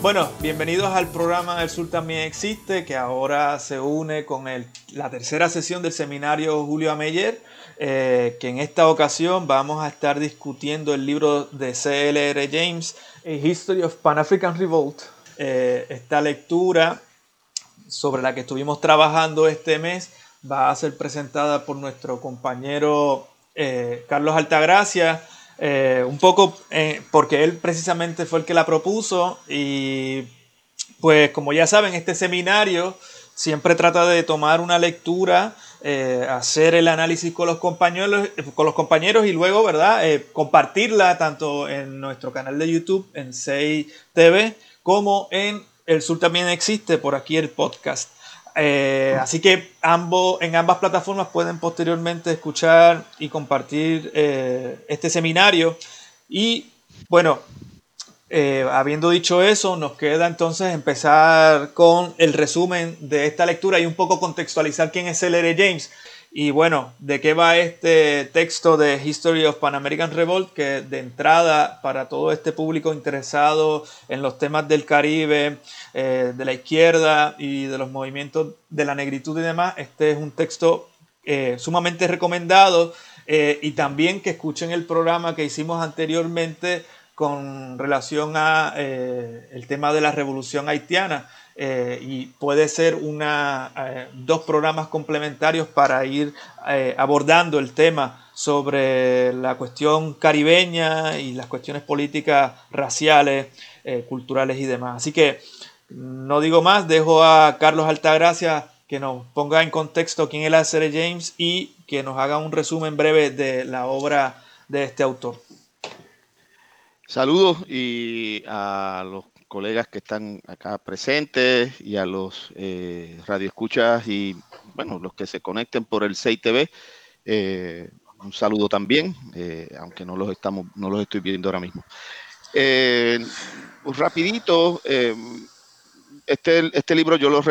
Bueno, bienvenidos al programa El Sur también existe, que ahora se une con la tercera sesión del seminario Julio Ameyer, eh, que en esta ocasión vamos a estar discutiendo el libro de C.L.R. James, A History of Pan-African Revolt. Eh, esta lectura sobre la que estuvimos trabajando este mes va a ser presentada por nuestro compañero eh, Carlos Altagracia eh, un poco eh, porque él precisamente fue el que la propuso y pues como ya saben, este seminario siempre trata de tomar una lectura, eh, hacer el análisis con los compañeros, con los compañeros y luego, ¿verdad? compartirla tanto en nuestro canal de YouTube, en 6 TV, como en El Sur también existe, por aquí el podcast. Eh, así que ambos, en ambas plataformas pueden posteriormente escuchar y compartir eh, este seminario. Y bueno, eh, habiendo dicho eso, nos queda entonces empezar con el resumen de esta lectura y un poco contextualizar quién es L.R. James. Y bueno, ¿de qué va este texto de History of Pan American Revolt? Que de entrada, para todo este público interesado en los temas del Caribe, eh, de la izquierda y de los movimientos de la negritud y demás, este es un texto eh, sumamente recomendado. Eh, y también que escuchen el programa que hicimos anteriormente con relación a el tema de la revolución haitiana y puede ser una, dos programas complementarios para ir abordando el tema sobre la cuestión caribeña y las cuestiones políticas raciales, culturales y demás. Así que no digo más, dejo a Carlos Altagracia que nos ponga en contexto quién es la serie James y que nos haga un resumen breve de la obra de este autor. Saludos y a los colegas que están acá presentes y a los eh, radioescuchas y bueno, los que se conecten por el 6 TV. Eh, un saludo también, eh, aunque no los estamos, no los estoy viendo ahora mismo. Eh, rapidito, este, este libro yo lo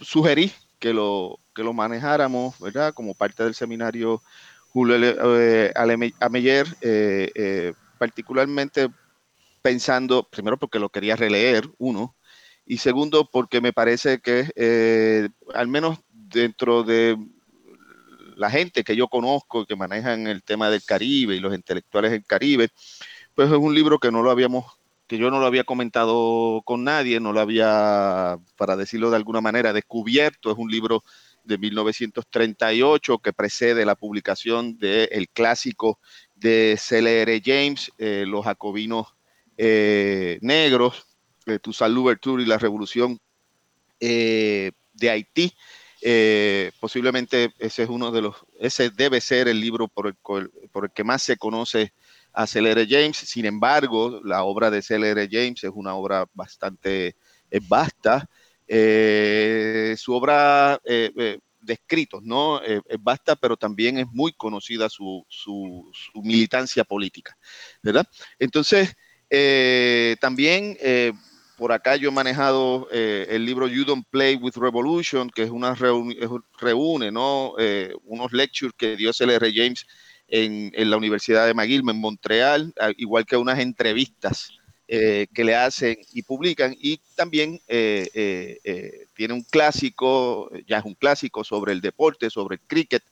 sugerí que lo, que lo manejáramos, ¿verdad? Como parte del seminario Julio Ameyer, particularmente pensando, primero porque lo quería releer, uno, y segundo porque me parece que eh, al menos dentro de la gente que yo conozco que manejan el tema del Caribe y los intelectuales del Caribe, pues es un libro que no lo habíamos, que yo no lo había comentado con nadie, no lo había, para decirlo de alguna manera, descubierto. Es un libro de 1938 que precede la publicación del clásico de C.L.R. James, eh, Los Jacobinos eh, negros, eh, Toussaint y la revolución eh, de Haití. Posiblemente ese es uno de los, ese debe ser el libro por el, por el que más se conoce a C.L.R. James. Sin embargo, la obra de C.L.R. James es una obra bastante vasta. su obra de escritos, ¿no? es basta, pero también es muy conocida su, su, militancia política, ¿verdad? Entonces, eh, también eh, por acá yo he manejado eh, el libro You Don't Play with Revolution, que es una reúne, ¿no? unos lectures que dio C.L.R. James en, la Universidad de McGill en Montreal, igual que unas entrevistas que le hacen y publican. Y también tiene un clásico, ya es un clásico sobre el deporte, sobre el cricket,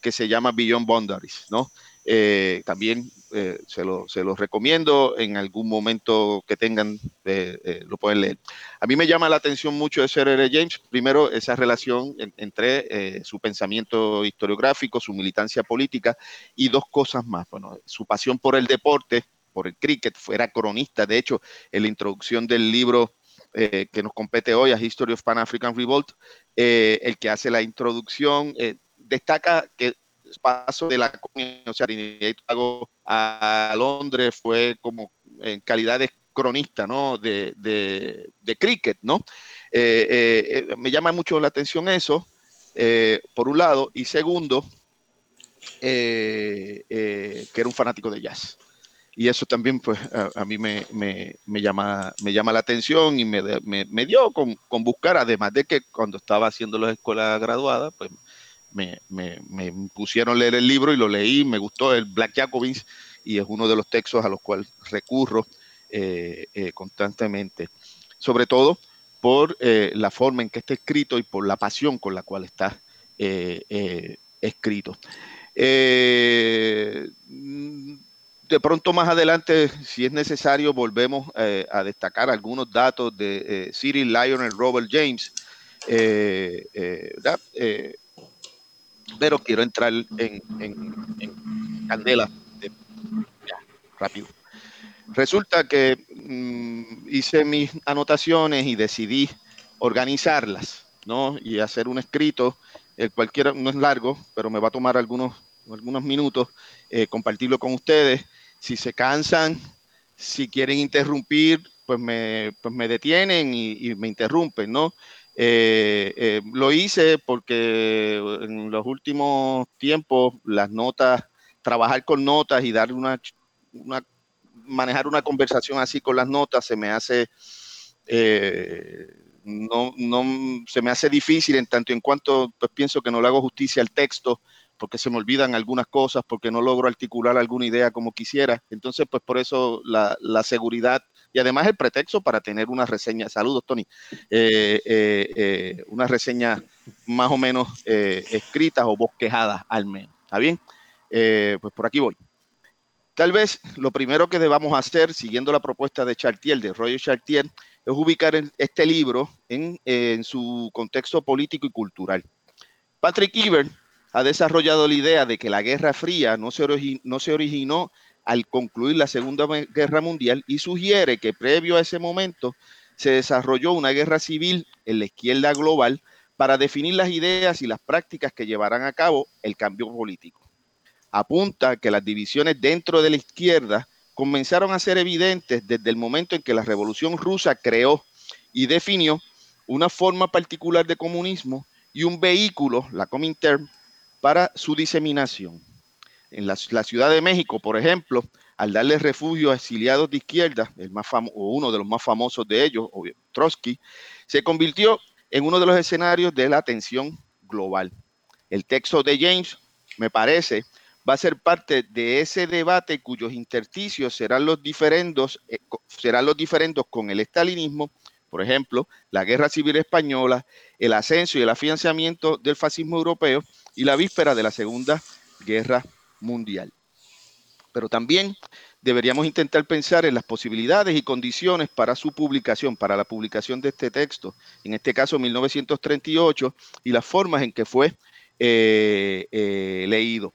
que se llama Beyond Boundaries, ¿no? Eh, también eh, se, lo, se, los recomiendo en algún momento que tengan, eh, lo pueden leer. A mí me llama la atención mucho de R. James, primero esa relación entre su pensamiento historiográfico, su militancia política y dos cosas más. Bueno, su pasión por el deporte, por el cricket, fuera cronista, de hecho, en la introducción del libro que nos compete hoy, a History of Pan-African Revolt, el que hace la introducción destaca que paso de la o sea, a Londres fue como en calidad de cronista, ¿no? De, de, cricket, ¿no? me llama mucho la atención eso, por un lado, y segundo, que era un fanático de jazz y eso también pues a, mí me, llama, me llama la atención y me, dio con, buscar, además de que cuando estaba haciendo la escuela graduada, pues me, pusieron a leer el libro y lo leí, me gustó el Black Jacobins y es uno de los textos a los cuales recurro eh, eh, constantemente, sobre todo por eh, la forma en que está escrito y por la pasión con la cual está escrito. De pronto más adelante, si es necesario, volvemos a destacar algunos datos de Cyril Lionel Robert James. Pero quiero entrar en, candela rápido. Resulta que mm, hice mis anotaciones y decidí organizarlas, ¿no? Y hacer un escrito, el cualquiera no es largo, pero me va a tomar algunos, algunos minutos compartirlo con ustedes si se cansan, si quieren interrumpir, pues me, pues me detienen y, me interrumpen, ¿no? Eh, eh, lo hice porque en los últimos tiempos las notas, trabajar con notas y dar una, manejar una conversación así con las notas se me hace eh, no, no se me hace difícil en tanto en cuanto pues pienso que no le hago justicia al texto porque se me olvidan algunas cosas, porque no logro articular alguna idea como quisiera. Entonces, pues por eso la, seguridad y además el pretexto para tener una reseña. Saludos, Tony. Eh, eh, eh, una reseña más o menos escritas o bosquejadas al menos. ¿Está bien? pues por aquí voy. Tal vez lo primero que debamos hacer, siguiendo la propuesta de Chartier, de Roger Chartier, es ubicar este libro en, en su contexto político y cultural. Patrick Ebert ha desarrollado la idea de que la Guerra Fría no se, no se originó al concluir la Segunda Guerra Mundial y sugiere que previo a ese momento se desarrolló una guerra civil en la izquierda global para definir las ideas y las prácticas que llevarán a cabo el cambio político. Apunta que las divisiones dentro de la izquierda comenzaron a ser evidentes desde el momento en que la Revolución Rusa creó y definió una forma particular de comunismo y un vehículo, la Comintern, para su diseminación. En la, Ciudad de México, por ejemplo, al darle refugio a exiliados de izquierda, el más o uno de los más famosos de ellos, Trotsky, se convirtió en uno de los escenarios de la atención global. El texto de James, me parece, va a ser parte de ese debate cuyos intersticios serán los diferendos, eh, serán los con el estalinismo, por ejemplo, la Guerra Civil Española, el ascenso y el afianzamiento del fascismo europeo y la víspera de la Segunda Guerra Mundial. Pero también deberíamos intentar pensar en las posibilidades y condiciones para su publicación, para la publicación de este texto, en este caso 1938, y las formas en que fue eh, eh, leído.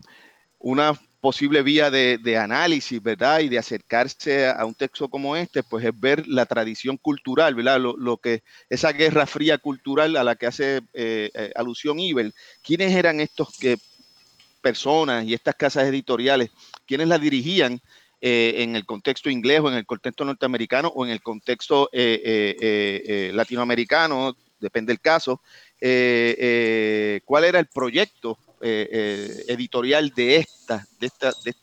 Una posible vía de, análisis, ¿verdad? Y de acercarse a un texto como este, pues es ver la tradición cultural, ¿verdad? Lo, que, esa guerra fría cultural a la que hace eh, alusión Ibel. ¿Quiénes eran estos que, personas y estas casas editoriales? ¿Quiénes las dirigían eh, en el contexto inglés o en el contexto norteamericano o en el contexto latinoamericano? Depende del caso. ¿Cuál era el proyecto eh, eh, editorial de esta, de esta, de,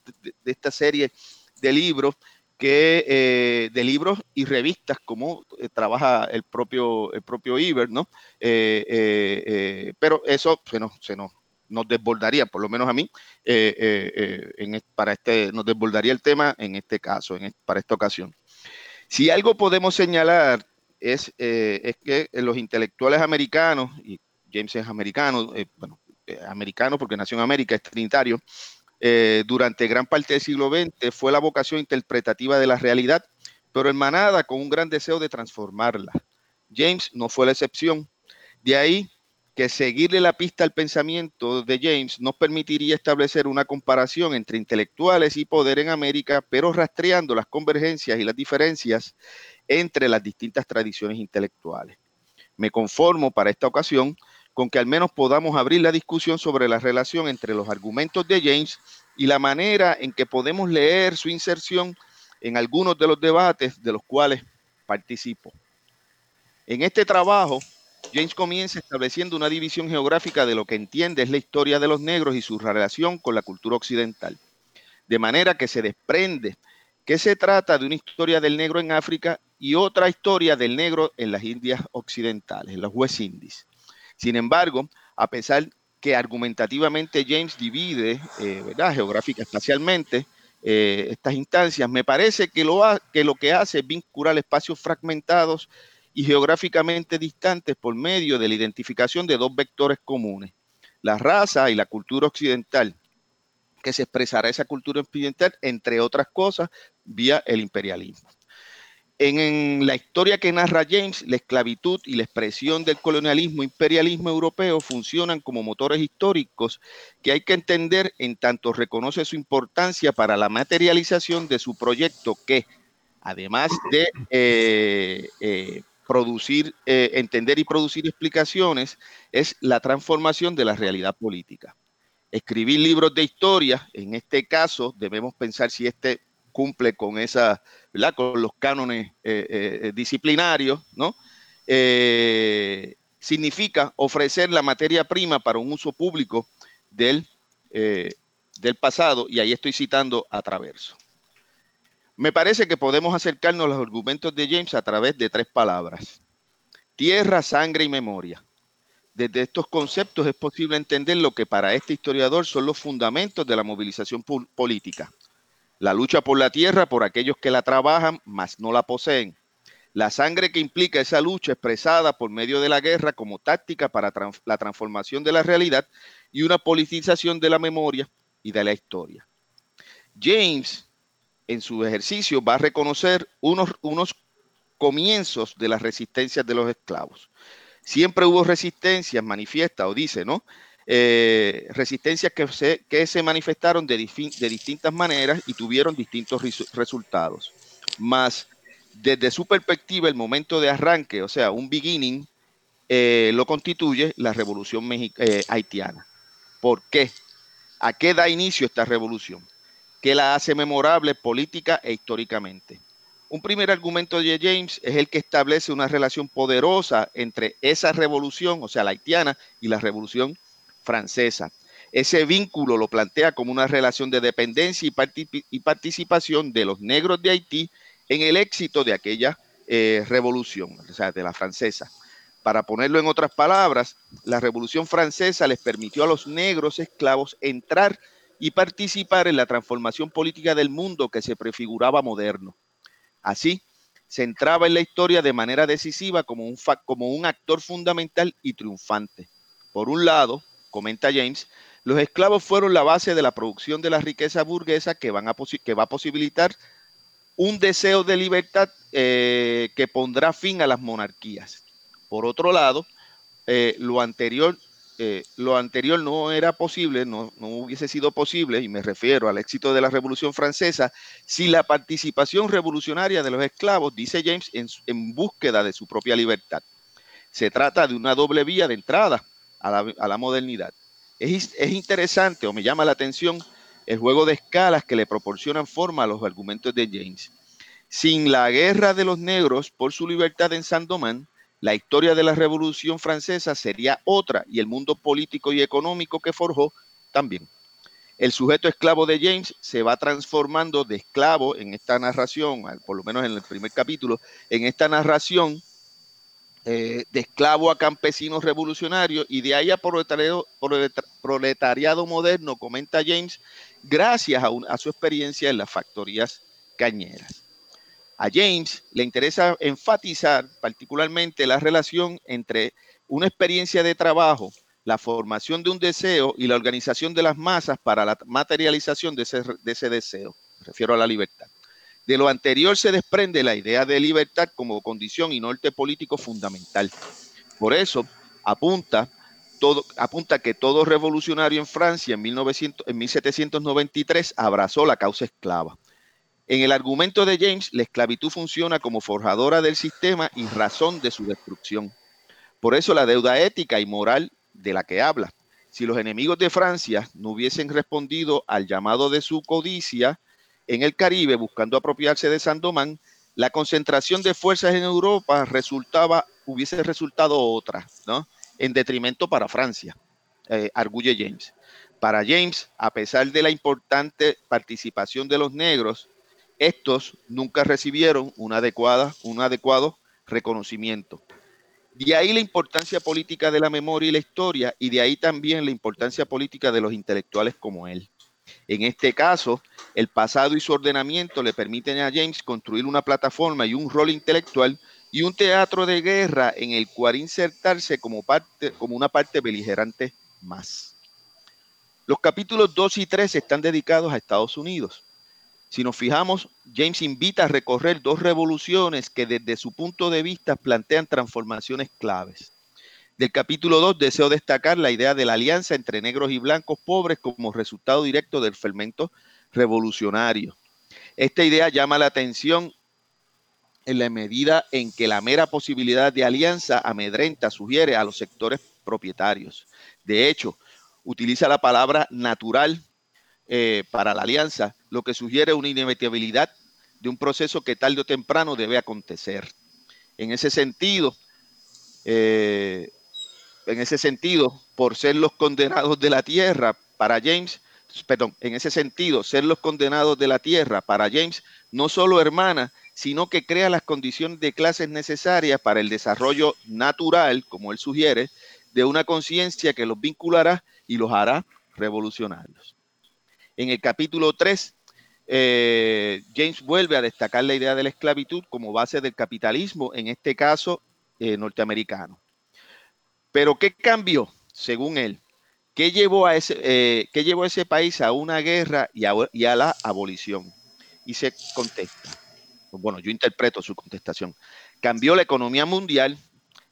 esta serie de libros que eh, de libros y revistas como trabaja el propio el propio Iber, ¿no? pero eso se nos, se nos, nos desbordaría, por lo menos a mí, en, para este, nos desbordaría el tema en este caso, en, para esta ocasión. Si algo podemos señalar es, es que los intelectuales americanos, y James es americano, bueno, eh, americano, porque nació en América, es trinitario, eh, durante gran parte del siglo XX fue la vocación interpretativa de la realidad, pero hermanada con un gran deseo de transformarla. James no fue la excepción. De ahí que seguirle la pista al pensamiento de James nos permitiría establecer una comparación entre intelectuales y poder en América, pero rastreando las convergencias y las diferencias entre las distintas tradiciones intelectuales. Me conformo para esta ocasión con que al menos podamos abrir la discusión sobre la relación entre los argumentos de James y la manera en que podemos leer su inserción en algunos de los debates de los cuales participo. En este trabajo, James comienza estableciendo una división geográfica de lo que entiende es la historia de los negros y su relación con la cultura occidental. De manera que se desprende que se trata de una historia del negro en África y otra historia del negro en las Indias Occidentales, en los West Indies. Sin embargo, a pesar que argumentativamente James divide, eh, geográfica espacialmente, eh, estas instancias, me parece que lo, que lo que hace es vincular espacios fragmentados y geográficamente distantes por medio de la identificación de dos vectores comunes, la raza y la cultura occidental, que se expresará esa cultura occidental, entre otras cosas, vía el imperialismo. En, la historia que narra James, la esclavitud y la expresión del colonialismo imperialismo europeo funcionan como motores históricos que hay que entender en tanto reconoce su importancia para la materialización de su proyecto que, además de eh, eh, producir, eh, entender y producir explicaciones, es la transformación de la realidad política. Escribir libros de historia, en este caso, debemos pensar si este cumple con esa. Con los cánones eh, eh, disciplinarios, ¿no? Significa ofrecer la materia prima para un uso público del, del pasado, y ahí estoy citando a Traverso. Me parece que podemos acercarnos a los argumentos de James a través de tres palabras. Tierra, sangre y memoria. Desde estos conceptos es posible entender lo que para este historiador son los fundamentos de la movilización política. La lucha por la tierra por aquellos que la trabajan, mas no la poseen. La sangre que implica esa lucha expresada por medio de la guerra como táctica para la transformación de la realidad y una politización de la memoria y de la historia. James, en su ejercicio, va a reconocer unos, unos comienzos de las resistencias de los esclavos. Siempre hubo resistencias manifiesta o dice, ¿no? Eh, resistencias que se, que se manifestaron de, de distintas maneras y tuvieron distintos resultados. Más, desde su perspectiva, el momento de arranque, o sea, un beginning, eh, lo constituye la revolución eh, haitiana. ¿Por qué? ¿A qué da inicio esta revolución? ¿Qué la hace memorable política e históricamente? Un primer argumento de James es el que establece una relación poderosa entre esa revolución, o sea, la haitiana, y la revolución francesa. Ese vínculo lo plantea como una relación de dependencia y, participación de los negros de Haití en el éxito de aquella eh, revolución, o sea, de la francesa. Para ponerlo en otras palabras, la revolución francesa les permitió a los negros esclavos entrar y participar en la transformación política del mundo que se prefiguraba moderno. Así, se entraba en la historia de manera decisiva como un, como un actor fundamental y triunfante. Por un lado, comenta James, los esclavos fueron la base de la producción de la riqueza burguesa que, van a que va a posibilitar un deseo de libertad eh, que pondrá fin a las monarquías. Por otro lado, eh, lo, anterior, eh, lo anterior no era posible, no, hubiese sido posible, y me refiero al éxito de la Revolución Francesa, si la participación revolucionaria de los esclavos, dice James, en, en búsqueda de su propia libertad. Se trata de una doble vía de entrada a la, modernidad. Es, es, interesante o me llama la atención el juego de escalas que le proporcionan forma a los argumentos de James. Sin la guerra de los negros por su libertad en Saint-Domingue, la historia de la Revolución Francesa sería otra y el mundo político y económico que forjó también. El sujeto esclavo de James se va transformando de esclavo en esta narración, por lo menos en el primer capítulo, en esta narración eh, de esclavo a campesinos revolucionarios y de ahí a proletariado, moderno, comenta James, gracias a, a su experiencia en las factorías cañeras. A James le interesa enfatizar particularmente la relación entre una experiencia de trabajo, la formación de un deseo y la organización de las masas para la materialización de ese, de ese deseo. Me refiero a la libertad. De lo anterior se desprende la idea de libertad como condición y norte político fundamental. Por eso apunta, que todo revolucionario en Francia en, 1900, en 1793 abrazó la causa esclava. En el argumento de James, la esclavitud funciona como forjadora del sistema y razón de su destrucción. Por eso la deuda ética y moral de la que habla. Si los enemigos de Francia no hubiesen respondido al llamado de su codicia, en el Caribe buscando apropiarse de Sandomán, la concentración de fuerzas en Europa hubiese resultado otra, ¿no? En detrimento para Francia, eh, arguye James. Para James, a pesar de la importante participación de los negros, estos nunca recibieron un adecuado reconocimiento. De ahí la importancia política de la memoria y la historia, y de ahí también la importancia política de los intelectuales como él. En este caso, el pasado y su ordenamiento le permiten a James construir una plataforma y un rol intelectual y un teatro de guerra en el cual insertarse como, como una parte beligerante más. Los capítulos 2 y 3 están dedicados a Estados Unidos. Si nos fijamos, James invita a recorrer dos revoluciones que desde su punto de vista plantean transformaciones claves. Del capítulo 2 deseo destacar la idea de la alianza entre negros y blancos pobres como resultado directo del fermento revolucionario. Esta idea llama la atención en la medida en que la mera posibilidad de alianza amedrenta, sugiere a los sectores propietarios. De hecho, utiliza la palabra natural eh, para la alianza, lo que sugiere una inevitabilidad de un proceso que tarde o temprano debe acontecer. En ese sentido, eh, en ese sentido, por ser los condenados de la tierra, para James, perdón, en ese sentido, ser los condenados de la tierra, para James, no solo hermana, sino que crea las condiciones de clases necesarias para el desarrollo natural, como él sugiere, de una conciencia que los vinculará y los hará revolucionarios. En el capítulo 3, eh, James vuelve a destacar la idea de la esclavitud como base del capitalismo, en este caso eh, norteamericano. Pero ¿qué cambió, según él? ¿Qué llevó a ese, eh, llevó a ese país a una guerra y a, la abolición? Y se contesta. Bueno, yo interpreto su contestación. Cambió la economía mundial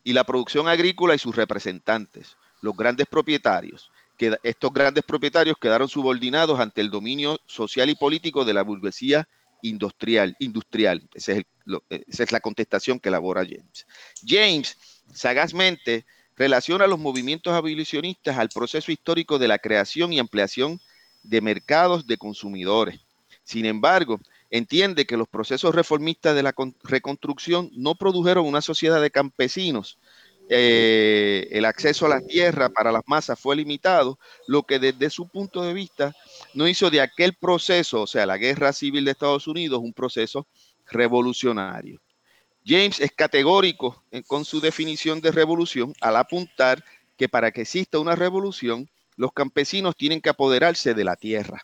y la producción agrícola y sus representantes, los grandes propietarios, que estos grandes propietarios quedaron subordinados ante el dominio social y político de la burguesía industrial. industrial. esa es la contestación que elabora James. James, sagazmente, relaciona los movimientos abolicionistas al proceso histórico de la creación y ampliación de mercados de consumidores. Sin embargo, entiende que los procesos reformistas de la reconstrucción no produjeron una sociedad de campesinos, eh, el acceso a la tierra para las masas fue limitado, lo que desde su punto de vista no hizo de aquel proceso, o sea, la guerra civil de Estados Unidos, un proceso revolucionario. James es categórico con su definición de revolución al apuntar que para que exista una revolución, los campesinos tienen que apoderarse de la tierra.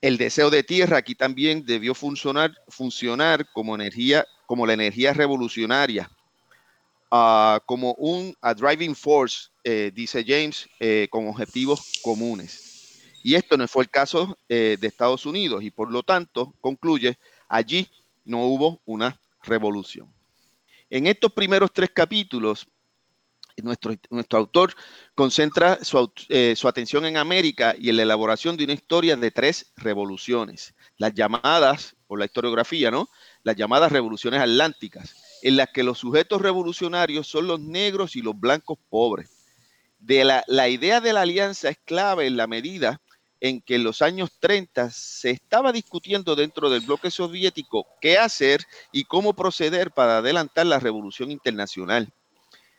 El deseo de tierra aquí también debió funcionar, funcionar como energía, como la energía revolucionaria como un driving force, eh, dice James, eh, con objetivos comunes. Y esto no fue el caso eh, de Estados Unidos y por lo tanto, concluye, allí no hubo una revolución. En estos primeros tres capítulos, nuestro, nuestro autor concentra su, su, atención en América y en la elaboración de una historia de tres revoluciones, las llamadas, por la historiografía, ¿no? Las llamadas revoluciones atlánticas, en las que los sujetos revolucionarios son los negros y los blancos pobres. De la, la idea de la alianza es clave en la medida en que en los años 30 se estaba discutiendo dentro del bloque soviético qué hacer y cómo proceder para adelantar la revolución internacional.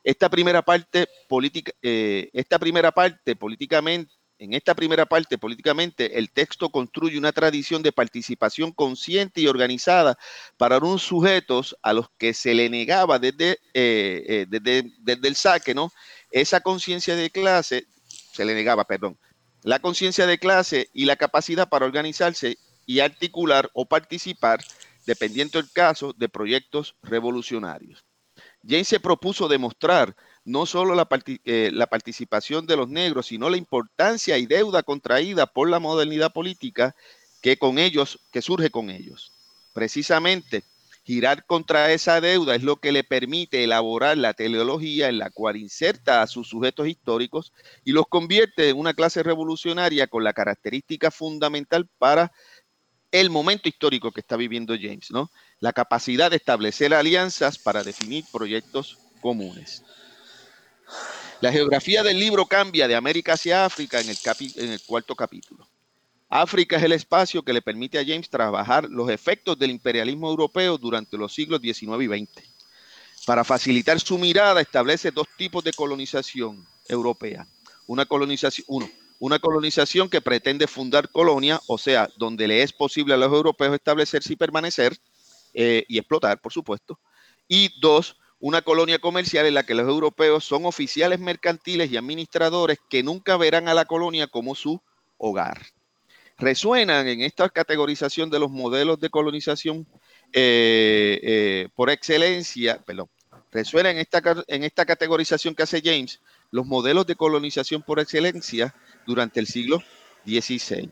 Esta primera parte política, eh, esta primera parte políticamente en esta primera parte, políticamente, el texto construye una tradición de participación consciente y organizada para unos sujetos a los que se le negaba desde, eh, eh, desde, desde el saque, ¿no? Esa conciencia de clase, se le negaba, perdón, la conciencia de clase y la capacidad para organizarse y articular o participar, dependiendo del caso, de proyectos revolucionarios. James se propuso demostrar no solo eh, la, participación de los negros, sino la importancia y deuda contraída por la modernidad política que con ellos, que surge con ellos. Precisamente, girar contra esa deuda es lo que le permite elaborar la teleología en la cual inserta a sus sujetos históricos y los convierte en una clase revolucionaria con la característica fundamental para el momento histórico que está viviendo James, ¿no? La capacidad de establecer alianzas para definir proyectos comunes. La geografía del libro cambia de América hacia África en el, cuarto capítulo. África es el espacio que le permite a James trabajar los efectos del imperialismo europeo durante los siglos XIX y XX. Para facilitar su mirada, establece dos tipos de colonización europea. Una colonización, uno, una colonización que pretende fundar colonia, o sea, donde le es posible a los europeos establecerse y permanecer eh, y explotar, por supuesto. Y dos, una colonia comercial en la que los europeos son oficiales mercantiles y administradores que nunca verán a la colonia como su hogar resuenan en esta categorización de los modelos de colonización eh, eh, por excelencia, perdón, resuenan en esta, en esta categorización que hace James los modelos de colonización por excelencia durante el siglo XVI,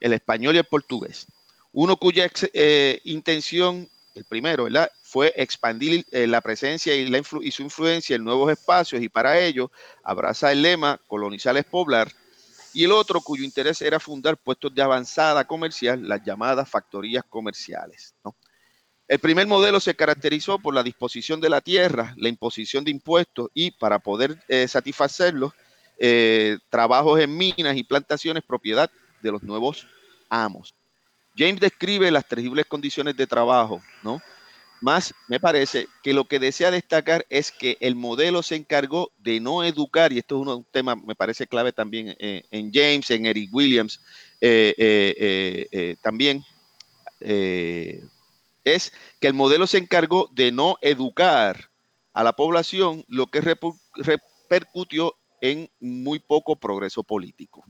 el español y el portugués. Uno cuya eh, intención, el primero, ¿verdad? Fue expandir la presencia y, la su influencia en nuevos espacios y para ello abraza el lema colonizar es poblar y el otro cuyo interés era fundar puestos de avanzada comercial, las llamadas factorías comerciales. El primer modelo se caracterizó por la disposición de la tierra, la imposición de impuestos y, para poder eh, satisfacerlos, eh, trabajos en minas y plantaciones propiedad de los nuevos amos. James describe las terribles condiciones de trabajo, ¿no? Más me parece que lo que desea destacar es que el modelo se encargó de no educar, y esto es un tema, me parece clave también eh, en James, en Eric Williams, eh, eh, también, es que el modelo se encargó de no educar a la población, lo que repercutió en muy poco progreso político.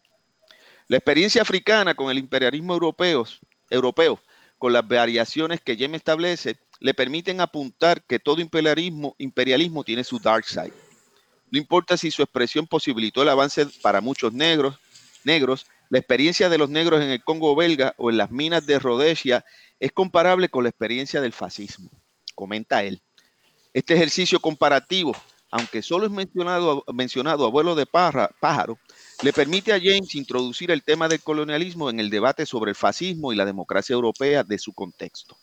La experiencia africana con el imperialismo europeo, europeo con las variaciones que James establece, le permiten apuntar que todo imperialismo, tiene su dark side. No importa si su expresión posibilitó el avance para muchos negros, negros, la experiencia de los negros en el Congo belga o en las minas de Rhodesia es comparable con la experiencia del fascismo, comenta él. Este ejercicio comparativo, aunque solo es mencionado, mencionado abuelo de pájaro, le permite a James introducir el tema del colonialismo en el debate sobre el fascismo y la democracia europea de su contexto.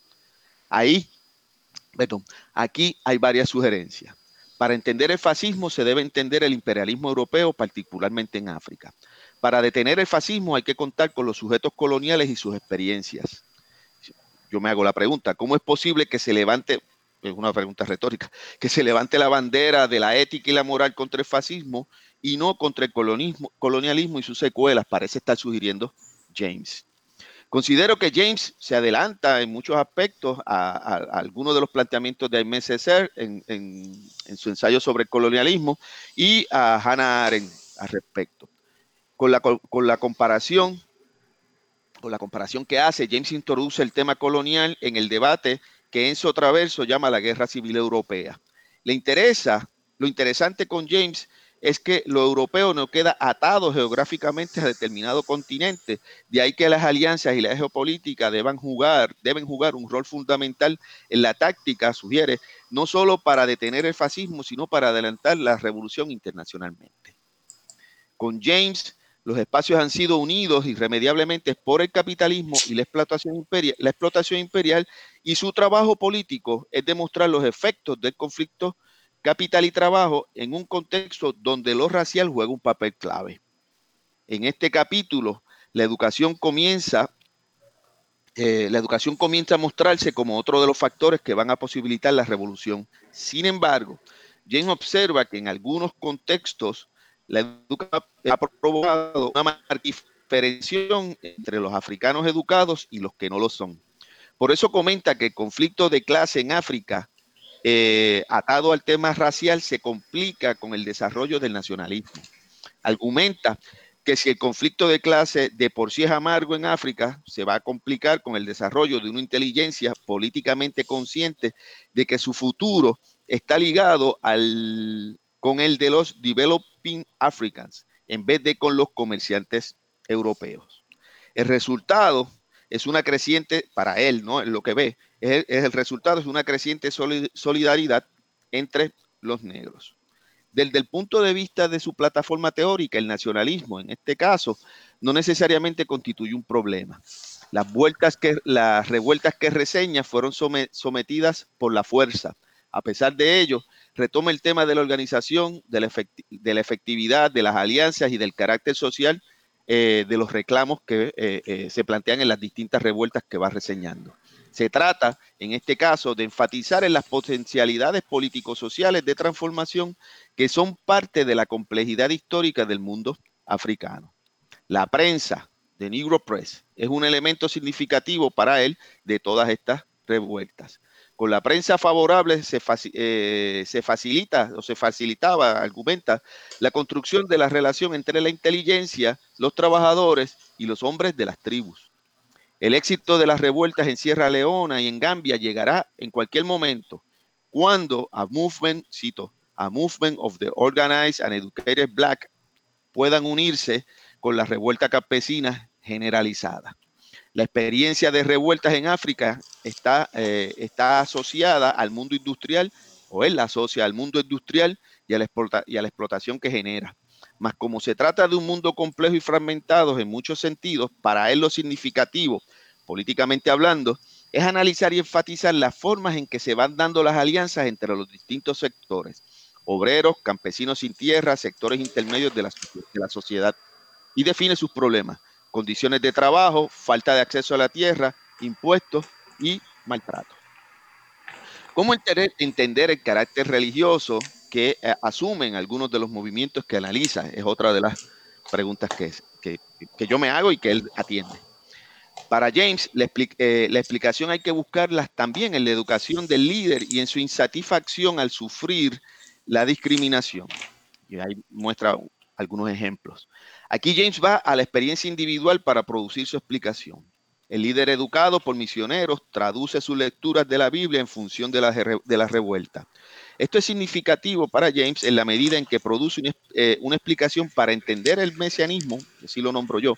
Ahí aquí hay varias sugerencias. Para entender el fascismo se debe entender el imperialismo europeo, particularmente en África. Para detener el fascismo hay que contar con los sujetos coloniales y sus experiencias. Yo me hago la pregunta, ¿cómo es posible que se levante, es una pregunta retórica, que se levante la bandera de la ética y la moral contra el fascismo y no contra el colonialismo y sus secuelas? Parece estar sugiriendo James. Considero que James se adelanta en muchos aspectos a, algunos de los planteamientos de Aimé Césaire en, su ensayo sobre colonialismo y a Hannah Arendt al respecto. Con la, comparación con la comparación que hace, James introduce el tema colonial en el debate que Enzo Traverso llama la Guerra Civil Europea. Le interesa, lo interesante con James es que lo europeo no queda atado geográficamente a determinado continente. De ahí que las alianzas y la geopolítica deben jugar, deben jugar un rol fundamental en la táctica, sugiere, no solo para detener el fascismo, sino para adelantar la revolución internacionalmente. Con James, los espacios han sido unidos irremediablemente por el capitalismo y la explotación, imperial, la explotación imperial y su trabajo político es demostrar los efectos del conflicto capital y trabajo en un contexto donde lo racial juega un papel clave. En este capítulo, la educación comienza, eh, la educación comienza a mostrarse como otro de los factores que van a posibilitar la revolución. Sin embargo, James observa que en algunos contextos la educación ha provocado una diferenciación entre los africanos educados y los que no lo son. Por eso comenta que el conflicto de clase en África eh, atado al tema racial se complica con el desarrollo del nacionalismo. Argumenta que si el conflicto de clase de por sí es amargo en África, se va a complicar con el desarrollo de una inteligencia políticamente consciente de que su futuro está ligado al, con el de los developing Africans en vez de con los comerciantes europeos. El resultado es una creciente, para él, ¿no? Lo que ve, es el, resultado, es una creciente solidaridad entre los negros. Desde el punto de vista de su plataforma teórica, el nacionalismo, en este caso, no necesariamente constituye un problema. Las, vueltas que, las revueltas que reseña fueron sometidas por la fuerza. A pesar de ello, retoma el tema de la organización, de la, efectividad, de las alianzas y del carácter social de los reclamos que se plantean en las distintas revueltas que va reseñando. Se trata, en este caso, de enfatizar en las potencialidades político-sociales de transformación que son parte de la complejidad histórica del mundo africano. La prensa de Negro Press es un elemento significativo para él de todas estas revueltas. Con la prensa favorable se, eh, se, facilita o se facilitaba, argumenta, la construcción de la relación entre la inteligencia, los trabajadores y los hombres de las tribus. El éxito de las revueltas en Sierra Leona y en Gambia llegará en cualquier momento cuando a movement, cito, a movement of the organized and educated black puedan unirse con la revuelta campesina generalizada. La experiencia de revueltas en África está, eh, está asociada al mundo industrial o él la asocia al mundo industrial y a la, y a la explotación que genera. Mas como se trata de un mundo complejo y fragmentado en muchos sentidos, para él lo significativo, políticamente hablando, es analizar y enfatizar las formas en que se van dando las alianzas entre los distintos sectores, obreros, campesinos sin tierra, sectores intermedios de la, de la sociedad, y define sus problemas, condiciones de trabajo, falta de acceso a la tierra, impuestos y maltrato. ¿Cómo entender el carácter religioso que eh, asumen algunos de los movimientos que analiza? Es otra de las preguntas que, que, yo me hago y que él atiende. Para James, la, eh, explicación hay que buscarlas también en la educación del líder y en su insatisfacción al sufrir la discriminación. Y ahí muestra algunos ejemplos. Aquí James va a la experiencia individual para producir su explicación. El líder educado por misioneros traduce sus lecturas de la Biblia en función de la, de la revuelta. Esto es significativo para James en la medida en que produce una, eh, explicación para entender el mesianismo, así lo nombro yo,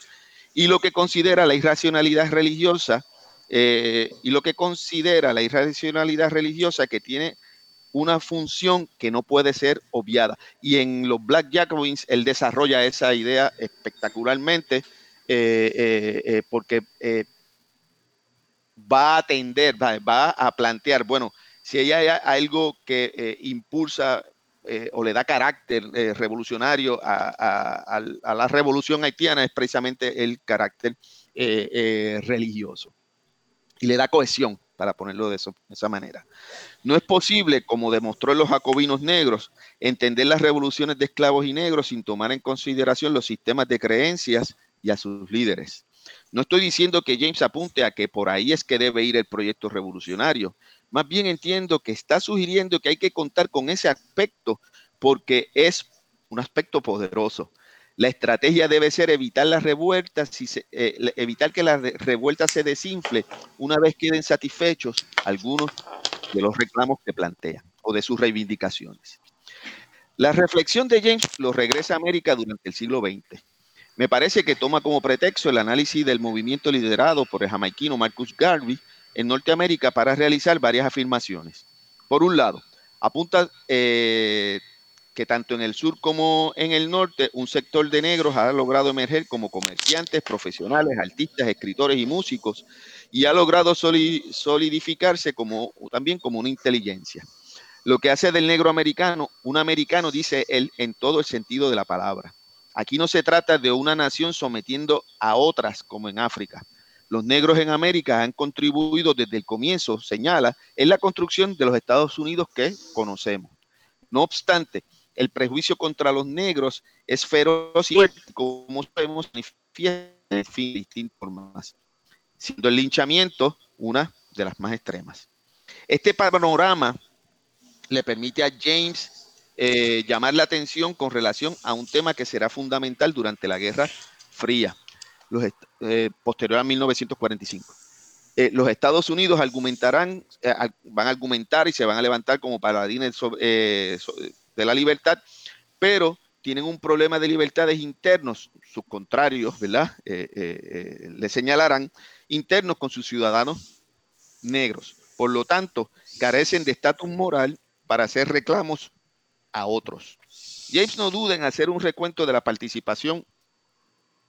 y lo que considera la irracionalidad religiosa, eh, y lo que considera la irracionalidad religiosa que tiene una función que no puede ser obviada. Y en los Black Jacobins él desarrolla esa idea espectacularmente eh, porque va a atender, va, a plantear, bueno, si hay algo que eh, impulsa eh, o le da carácter eh, revolucionario a, la revolución haitiana es precisamente el carácter religioso. Y le da cohesión, para ponerlo de, de, esa manera. No es posible, como demostró en los jacobinos negros, entender las revoluciones de esclavos y negros sin tomar en consideración los sistemas de creencias y a sus líderes. No estoy diciendo que James apunte a que por ahí es que debe ir el proyecto revolucionario. Más bien entiendo que está sugiriendo que hay que contar con ese aspecto porque es un aspecto poderoso. La estrategia debe ser evitar las revueltas, eh, evitar que la revuelta se desinfle una vez queden satisfechos algunos de los reclamos que plantean o de sus reivindicaciones. La reflexión de James lo regresa a América durante el siglo XX me parece que toma como pretexto el análisis del movimiento liderado por el jamaiquino Marcus Garvey en Norteamérica para realizar varias afirmaciones. Por un lado, apunta eh, que tanto en el sur como en el norte un sector de negros ha logrado emerger como comerciantes, profesionales, artistas, escritores y músicos y ha logrado solidificarse como, también como una inteligencia. Lo que hace del negro americano un americano, dice él, en todo el sentido de la palabra. Aquí no se trata de una nación sometiendo a otras como en África. Los negros en América han contribuido desde el comienzo, señala, en la construcción de los Estados Unidos que conocemos. No obstante, el prejuicio contra los negros es feroz y como sabemos manifiesta en fin distintas formas, siendo el linchamiento una de las más extremas. Este panorama le permite a James eh, llamar la atención con relación a un tema que será fundamental durante la Guerra Fría, eh, posterior a 1945. Eh, los Estados Unidos argumentarán, van a argumentar y se van a levantar como paladines de la libertad, pero tienen un problema de libertades internos, sus contrarios, ¿verdad? le señalarán internos con sus ciudadanos negros. Por lo tanto, carecen de estatus moral para hacer reclamos a otros. James no duda en hacer un recuento de la participación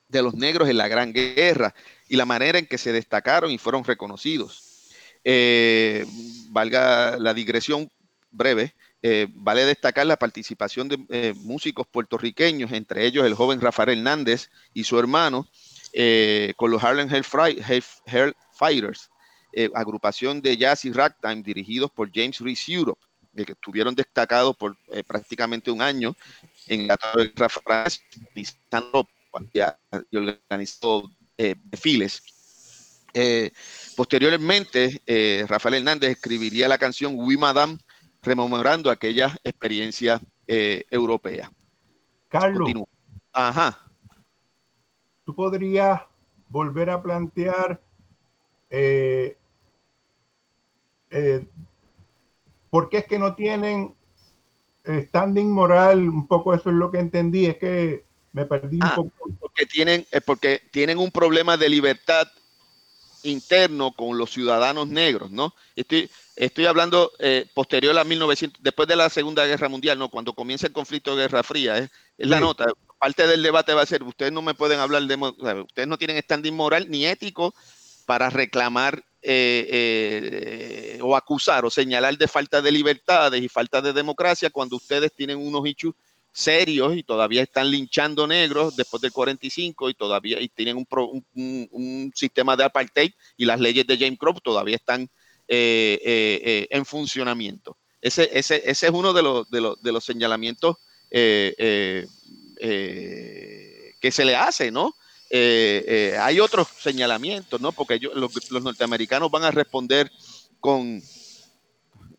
de los negros en la Gran Guerra y la manera en que se destacaron y fueron reconocidos. Eh, valga la digresión breve, Eh, vale destacar la participación de eh, músicos puertorriqueños, entre ellos el joven Rafael Hernández y su hermano, con los Harlem Hellfighters, agrupación de jazz y ragtime dirigidos por James Reese Europe, que estuvieron destacados por prácticamente un año en la guerra francesa, y organizó desfiles. posteriormente, Rafael Hernández escribiría la canción Oui Madame rememorando aquella experiencia eh, europea. Carlos, Ajá. tú podrías volver a plantear eh, eh, por qué es que no tienen standing moral, un poco eso es lo que entendí, es que me perdí un ah, poco. Porque tienen, porque tienen un problema de libertad interno con los ciudadanos negros, ¿no? Estoy, estoy hablando eh, posterior a 1900, después de la Segunda Guerra Mundial, ¿no? Cuando comienza el conflicto de Guerra Fría, ¿eh? es la nota. Parte del debate va a ser, ustedes no me pueden hablar de, ustedes no tienen standing moral ni ético para reclamar eh, o acusar o señalar de falta de libertades y falta de democracia cuando ustedes tienen unos hechos serios y todavía están linchando negros después del 45 y todavía y tienen un, un, sistema de apartheid y las leyes de James Crow todavía están eh, eh, eh, en funcionamiento. Ese, ese, ese, es uno de los, de los, de los señalamientos que se le hace, ¿no? hay otros señalamientos, ¿no? Porque los norteamericanos van a responder con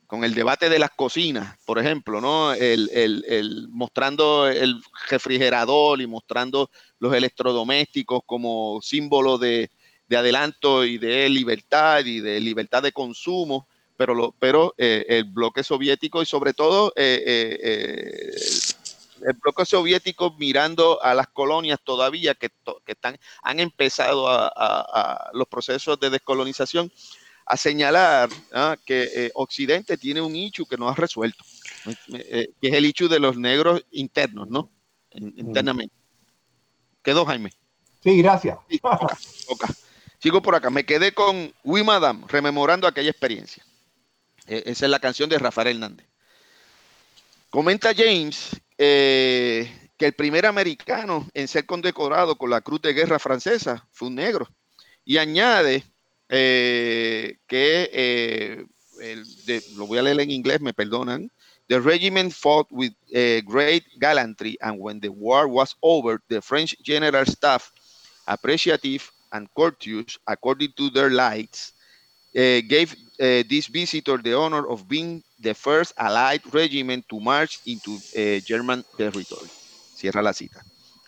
con el debate de las cocinas, por ejemplo, ¿no? El, mostrando el refrigerador y mostrando los electrodomésticos como símbolo de, adelanto y de libertad y de libertad de consumo, pero, lo, pero eh, el bloque soviético y sobre todo eh, eh, el bloque soviético mirando a las colonias todavía que, están, han empezado a los procesos de descolonización, a señalar ¿ah? que eh, Occidente tiene un hecho que no ha resuelto, eh, que es el hecho de los negros internos, ¿no? Internamente. ¿Quedó, Jaime? Sí, gracias. Sigo por acá. Me quedé con We Madame, rememorando aquella experiencia. E, esa es la canción de Rafael Hernández. Comenta James eh, que el primer americano en ser condecorado con la Cruz de Guerra francesa fue un negro. Y añade eh, que eh, lo voy a leer en inglés, me perdonan. The regiment fought with uh, great gallantry, and when the war was over, the French general staff, appreciative and courteous according to their lights, uh, gave uh, this visitor the honor of being the first Allied regiment to march into German territory. Cierra la cita.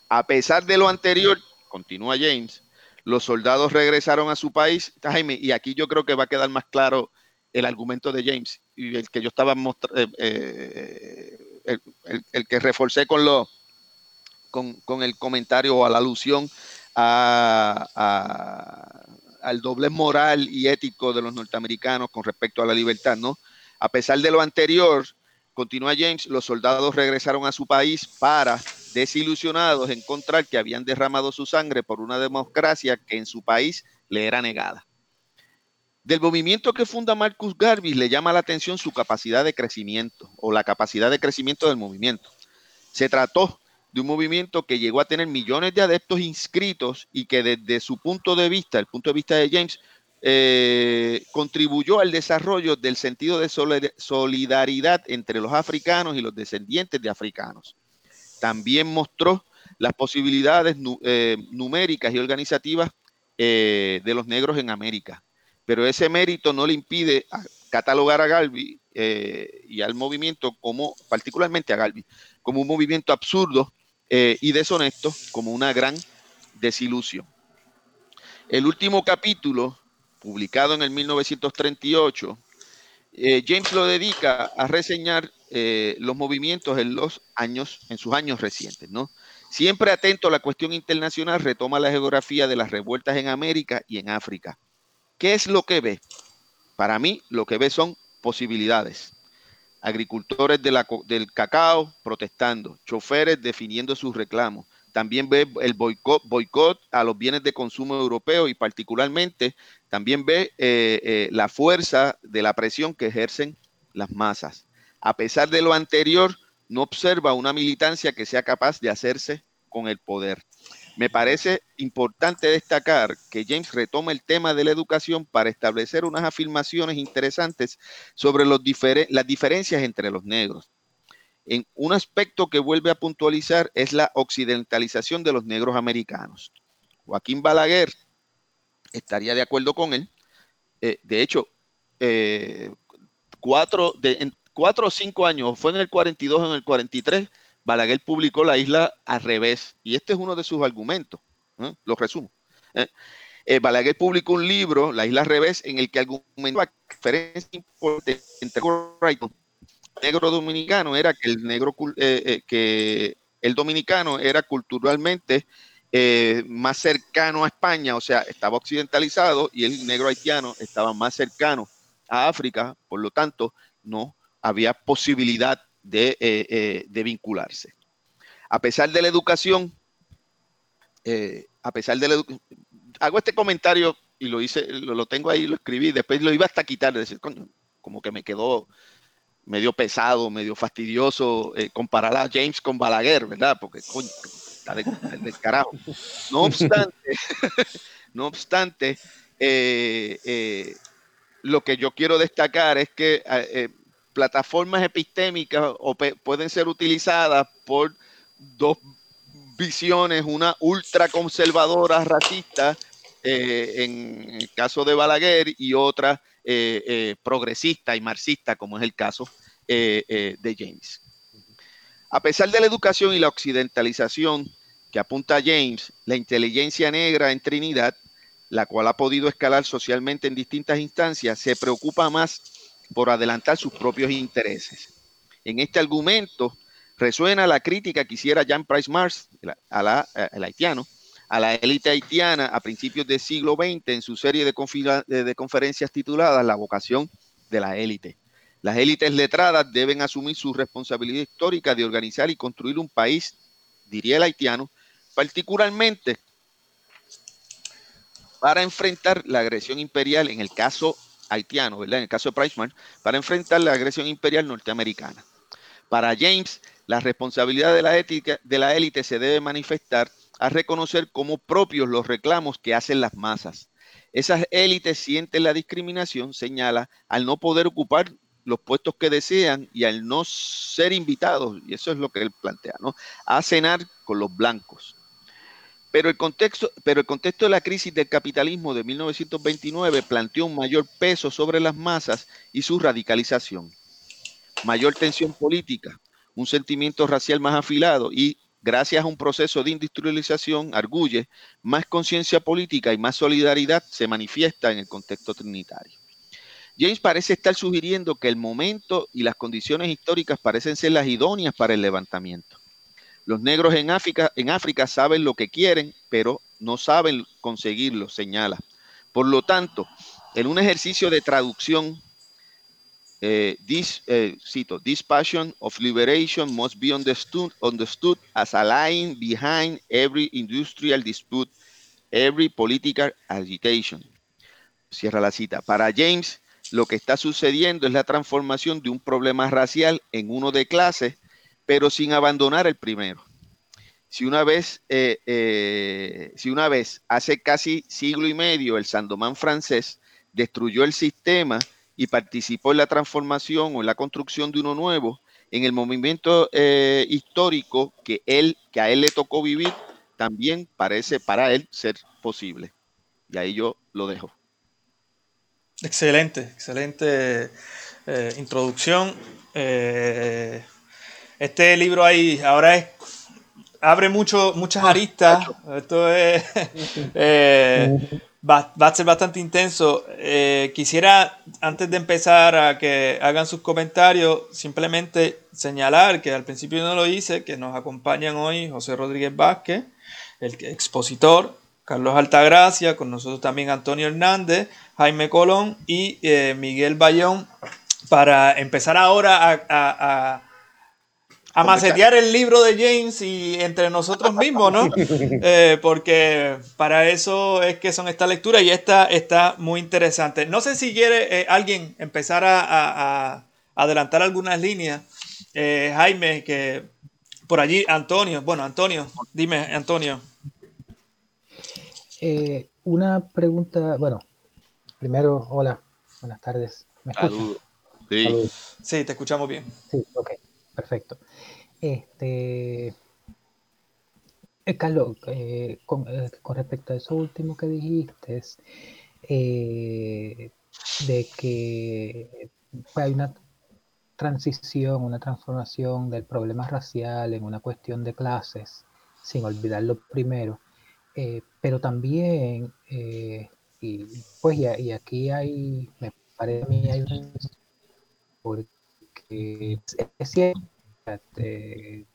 A pesar de lo anterior, continúa James, los soldados regresaron a su país, Jaime, y aquí yo creo que va a quedar más claro el argumento de James y el que yo estaba mostrando, eh, eh, el, que reforcé con, lo, con, el comentario o a la alusión al doble moral y ético de los norteamericanos con respecto a la libertad, ¿no? A pesar de lo anterior, continúa James, los soldados regresaron a su país para desilusionados encontrar que habían derramado su sangre por una democracia que en su país le era negada. Del movimiento que funda Marcus Garvey le llama la atención su capacidad de crecimiento o la capacidad de crecimiento del movimiento. Se trató de un movimiento que llegó a tener millones de adeptos inscritos y que desde su punto de vista, el punto de vista de James, eh, contribuyó al desarrollo del sentido de solidaridad entre los africanos y los descendientes de africanos. También mostró las posibilidades eh, numéricas y organizativas eh, de los negros en América. Pero ese mérito no le impide catalogar a Galvi eh, y al movimiento como, particularmente a Galvi, como un movimiento absurdo y deshonesto, como una gran desilusión. El último capítulo, publicado en el 1938, James lo dedica a reseñar eh, los movimientos en los años, en sus años recientes, ¿no? Siempre atento a la cuestión internacional, retoma la geografía de las revueltas en América y en África. ¿Qué es lo que ve? Para mí, lo que ve son posibilidades. Agricultores del cacao protestando, choferes definiendo sus reclamos. También ve el boicot, boicot a los bienes de consumo europeos y particularmente también ve eh, eh, la fuerza de la presión que ejercen las masas. A pesar de lo anterior, no observa una militancia que sea capaz de hacerse con el poder. Me parece importante destacar que James retoma el tema de la educación para establecer unas afirmaciones interesantes sobre las diferencias entre los negros. En un aspecto que vuelve a puntualizar es la occidentalización de los negros americanos. Joaquín Balaguer estaría de acuerdo con él. Eh, de hecho, eh, cuatro, de, cuatro o cinco años, fue en el 42 o en el 43, Balaguer publicó La isla al revés. Y este es uno de sus argumentos. ¿eh? Lo resumo. ¿eh? Eh, Balaguer publicó un libro, La isla al revés, en el que argumentó la diferencia importante entre el negro dominicano era que el negro que el dominicano era culturalmente más cercano a España, o sea, estaba occidentalizado y el negro haitiano estaba más cercano a África, por lo tanto, no había posibilidad de, eh, eh, de vincularse. A pesar de la educación, eh, a pesar de la hago este comentario y lo hice, lo, tengo ahí, lo escribí, después lo iba hasta quitar, decir, como que me quedó medio pesado, medio fastidioso comparar a James con Balaguer, ¿verdad? Porque está del carajo. No obstante, no obstante, lo que yo quiero destacar es que plataformas epistémicas o pueden ser utilizadas por dos visiones, una ultraconservadora racista eh, en el caso de Balaguer y otra eh, eh, progresista y marxista, como es el caso de James. A pesar de la educación y la occidentalización que apunta James, la inteligencia negra en Trinidad, la cual ha podido escalar socialmente en distintas instancias, se preocupa más por adelantar sus propios intereses. En este argumento resuena la crítica que hiciera Jean Price Mars, la, al haitiano, a la élite haitiana a principios del siglo XX en su serie de, de conferencias tituladas La vocación de la élite. Las élites letradas deben asumir su responsabilidad histórica de organizar y construir un país, diría el haitiano, particularmente para enfrentar la agresión imperial en el caso haitiano, ¿verdad? En el caso de Priceman, para enfrentar la agresión imperial norteamericana. Para James, la responsabilidad de la, ética, de la élite se debe manifestar a reconocer como propios los reclamos que hacen las masas. Esas élites sienten la discriminación, señala, al no poder ocupar los puestos que desean y al no ser invitados, y eso es lo que él plantea, ¿no? A cenar con los blancos. Pero el, contexto, pero el contexto de la crisis del capitalismo de 1929 planteó un mayor peso sobre las masas y su radicalización. Mayor tensión política, un sentimiento racial más afilado y, gracias a un proceso de industrialización, arguye, más conciencia política y más solidaridad se manifiesta en el contexto trinitario. James parece estar sugiriendo que el momento y las condiciones históricas parecen ser las idóneas para el levantamiento. Los negros en África, en África saben lo que quieren, pero no saben conseguirlo, señala. Por lo tanto, en un ejercicio de traducción, eh, this, eh, cito, this passion of liberation must be understood, understood as a line behind every industrial dispute, every political agitation. Cierra la cita. Para James, lo que está sucediendo es la transformación de un problema racial en uno de clase pero sin abandonar el primero. Si una vez, eh, eh, si una vez hace casi siglo y medio el Sandomán francés destruyó el sistema y participó en la transformación o en la construcción de uno nuevo, en el movimiento eh, histórico que, él, que a él le tocó vivir, también parece para él ser posible. Y ahí yo lo dejo. Excelente, excelente introducción. Este libro ahí ahora es abre mucho, muchas ah, aristas. Esto es, eh, va, a ser bastante intenso. Eh, quisiera, antes de empezar a que hagan sus comentarios, simplemente señalar que al principio no lo hice, que nos acompañan hoy José Rodríguez Vázquez, el expositor, Carlos Altagracia, con nosotros también Antonio Hernández, Jaime Colón y eh, Miguel Bayón, para empezar ahora a a macetear el libro de James y entre nosotros mismos, ¿no? Eh, porque para eso es que son estas lecturas y esta está muy interesante. No sé si quiere eh, alguien empezar a, adelantar algunas líneas. Eh, Jaime, que por allí, Antonio, bueno, Antonio, dime, Antonio. Eh, una pregunta, bueno, primero, hola, buenas tardes. ¿Me escuchan? Sí. sí, te escuchamos bien. Sí, ok, perfecto. Este, eh, Carlos, eh, con, respecto a eso último que dijiste, de que hay una transición, una transformación del problema racial en una cuestión de clases, sin olvidar lo primero, eh, pero también, eh, y pues y, aquí hay, me parece a mí porque es cierto, eh,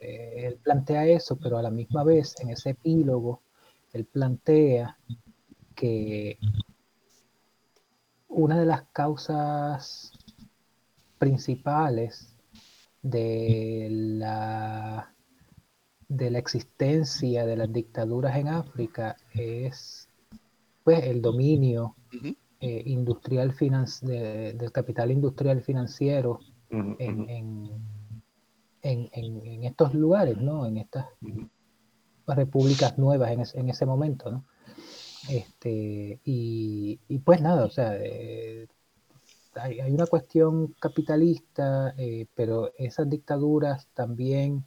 él plantea eso, pero a la misma vez en ese epílogo, él plantea que una de las causas principales de la, de la existencia de las dictaduras en África es pues, el dominio eh, industrial del capital industrial financiero en, estos lugares, ¿no? en estas repúblicas nuevas en, ese momento. ¿no? Este, y, pues nada, o sea, eh, hay, una cuestión capitalista, eh, pero esas dictaduras también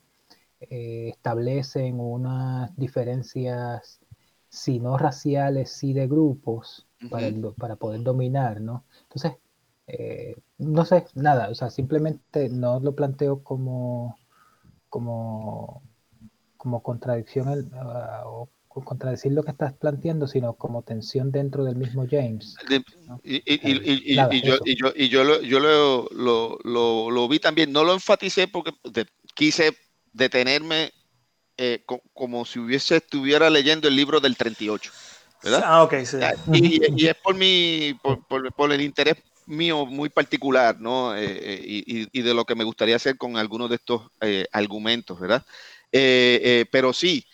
eh, establecen unas diferencias, si no raciales, sí de grupos, para, para, poder dominar, ¿no? Entonces, eh, no sé, nada, o sea, simplemente no lo planteo como, como, como contradicción o contradecir lo que estás planteando, sino como tensión dentro del mismo James. Y, yo, y yo, lo, yo lo, lo, vi también, no lo enfaticé porque quise detenerme eh, como si hubiese estuviera leyendo el libro del 38. ¿verdad? Ah, ok, sí. Y, es por mi, por, por, el interés mío muy particular, ¿no? Eh, eh, y, de lo que me gustaría hacer con algunos de estos argumentos, ¿verdad? pero sí,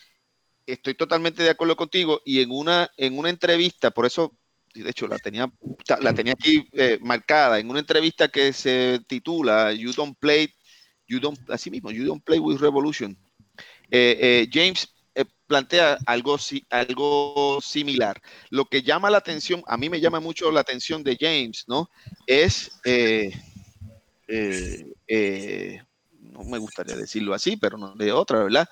estoy totalmente de acuerdo contigo y en una, en una entrevista, por eso, de hecho la tenía, la tenía aquí eh, marcada, en una entrevista que se titula You Don't Play, You Don't, así mismo, You Don't Play with Revolution, eh, eh, James plantea algo, algo similar. Lo que llama la atención, a mí me llama mucho la atención de James, ¿no? Es, no me gustaría decirlo así, pero no de otra, ¿verdad?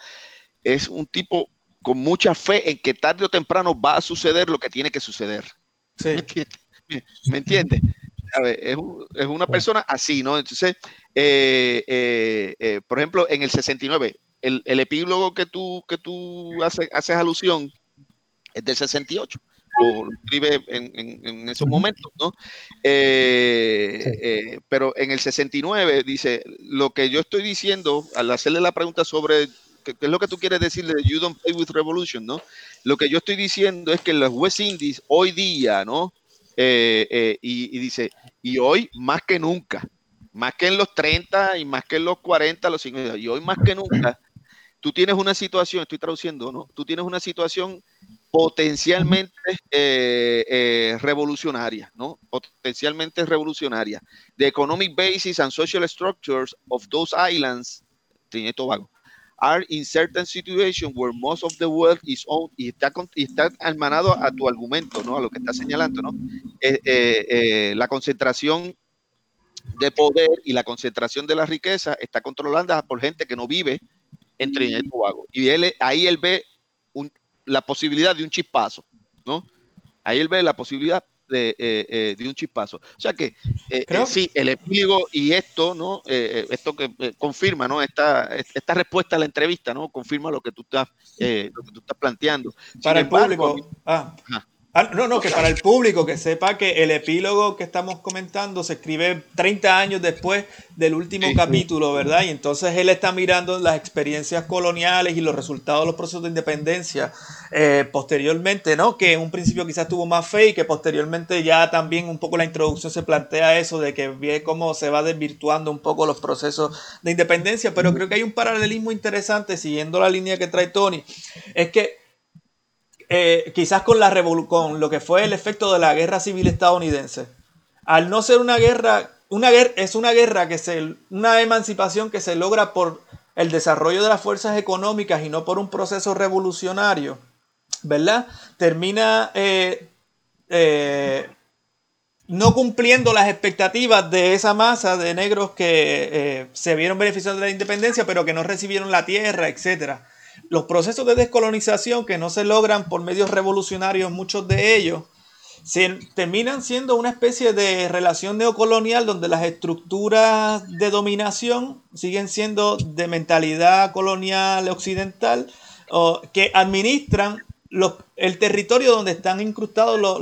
Es un tipo con mucha fe en que tarde o temprano va a suceder lo que tiene que suceder. ¿Me entiendes? Es, una persona así, ¿no? Entonces, eh, eh, eh, por ejemplo, en el 69, el, epílogo que tú, que tú haces, haces alusión es del 68 lo escribe en, esos momentos, ¿no? pero en el 69 dice, lo que yo estoy diciendo al hacerle la pregunta sobre ¿qué, es lo que tú quieres decir de You Don't Play with Revolution, no? Lo que yo estoy diciendo es que los West Indies hoy día, ¿no? Eh, eh, y, dice, y hoy más que nunca, más que en los 30 y más que en los 40, los 50, y hoy más que nunca, tú tienes una situación, estoy traduciendo, ¿no? Tú tienes una situación potencialmente eh, revolucionaria, ¿no? Potencialmente revolucionaria. The economic basis and social structures of those islands, tiene Tobago, are in certain situations where most of the world is owned y está, y está hermanado a tu argumento, ¿no? A lo que está señalando, ¿no? Eh, eh, eh, la concentración de poder y la concentración de la riqueza está controlada por gente que no vive en Trinidad y Tobago. Y él, ahí él ve la posibilidad de un chispazo, ¿no? Ahí él ve la posibilidad de, eh, eh, de un chispazo. O sea que eh, sí, el epílogo y esto, ¿no? esto que confirma, ¿no? Esta, esta respuesta a la entrevista, ¿no? Confirma lo que tú estás, lo que tú estás planteando. Para el público. Ah. Ah, no, no, que para el público que sepa que el epílogo que estamos comentando se escribe 30 años después del último capítulo, ¿verdad? Y entonces él está mirando las experiencias coloniales y los resultados de los procesos de independencia eh, posteriormente, ¿no? Que en un principio quizás tuvo más fe y que posteriormente ya también un poco la introducción se plantea eso de que ve cómo se va desvirtuando un poco los procesos de independencia, pero creo que hay un paralelismo interesante siguiendo la línea que trae Tony, es que eh, quizás con, la con lo que fue el efecto de la guerra civil estadounidense. Al no ser una guerra una guerra, es una guerra que se, una emancipación que se logra por el desarrollo de las fuerzas económicas y no por un proceso revolucionario, ¿verdad? Termina eh, eh, no cumpliendo las expectativas de esa masa de negros que se vieron beneficiados de la independencia, pero que no recibieron la tierra, etc. Los procesos de descolonización que no se logran por medios revolucionarios, muchos de ellos, terminan siendo una especie de relación neocolonial donde las estructuras de dominación siguen siendo de mentalidad colonial occidental o, que administran el territorio donde están incrustados los,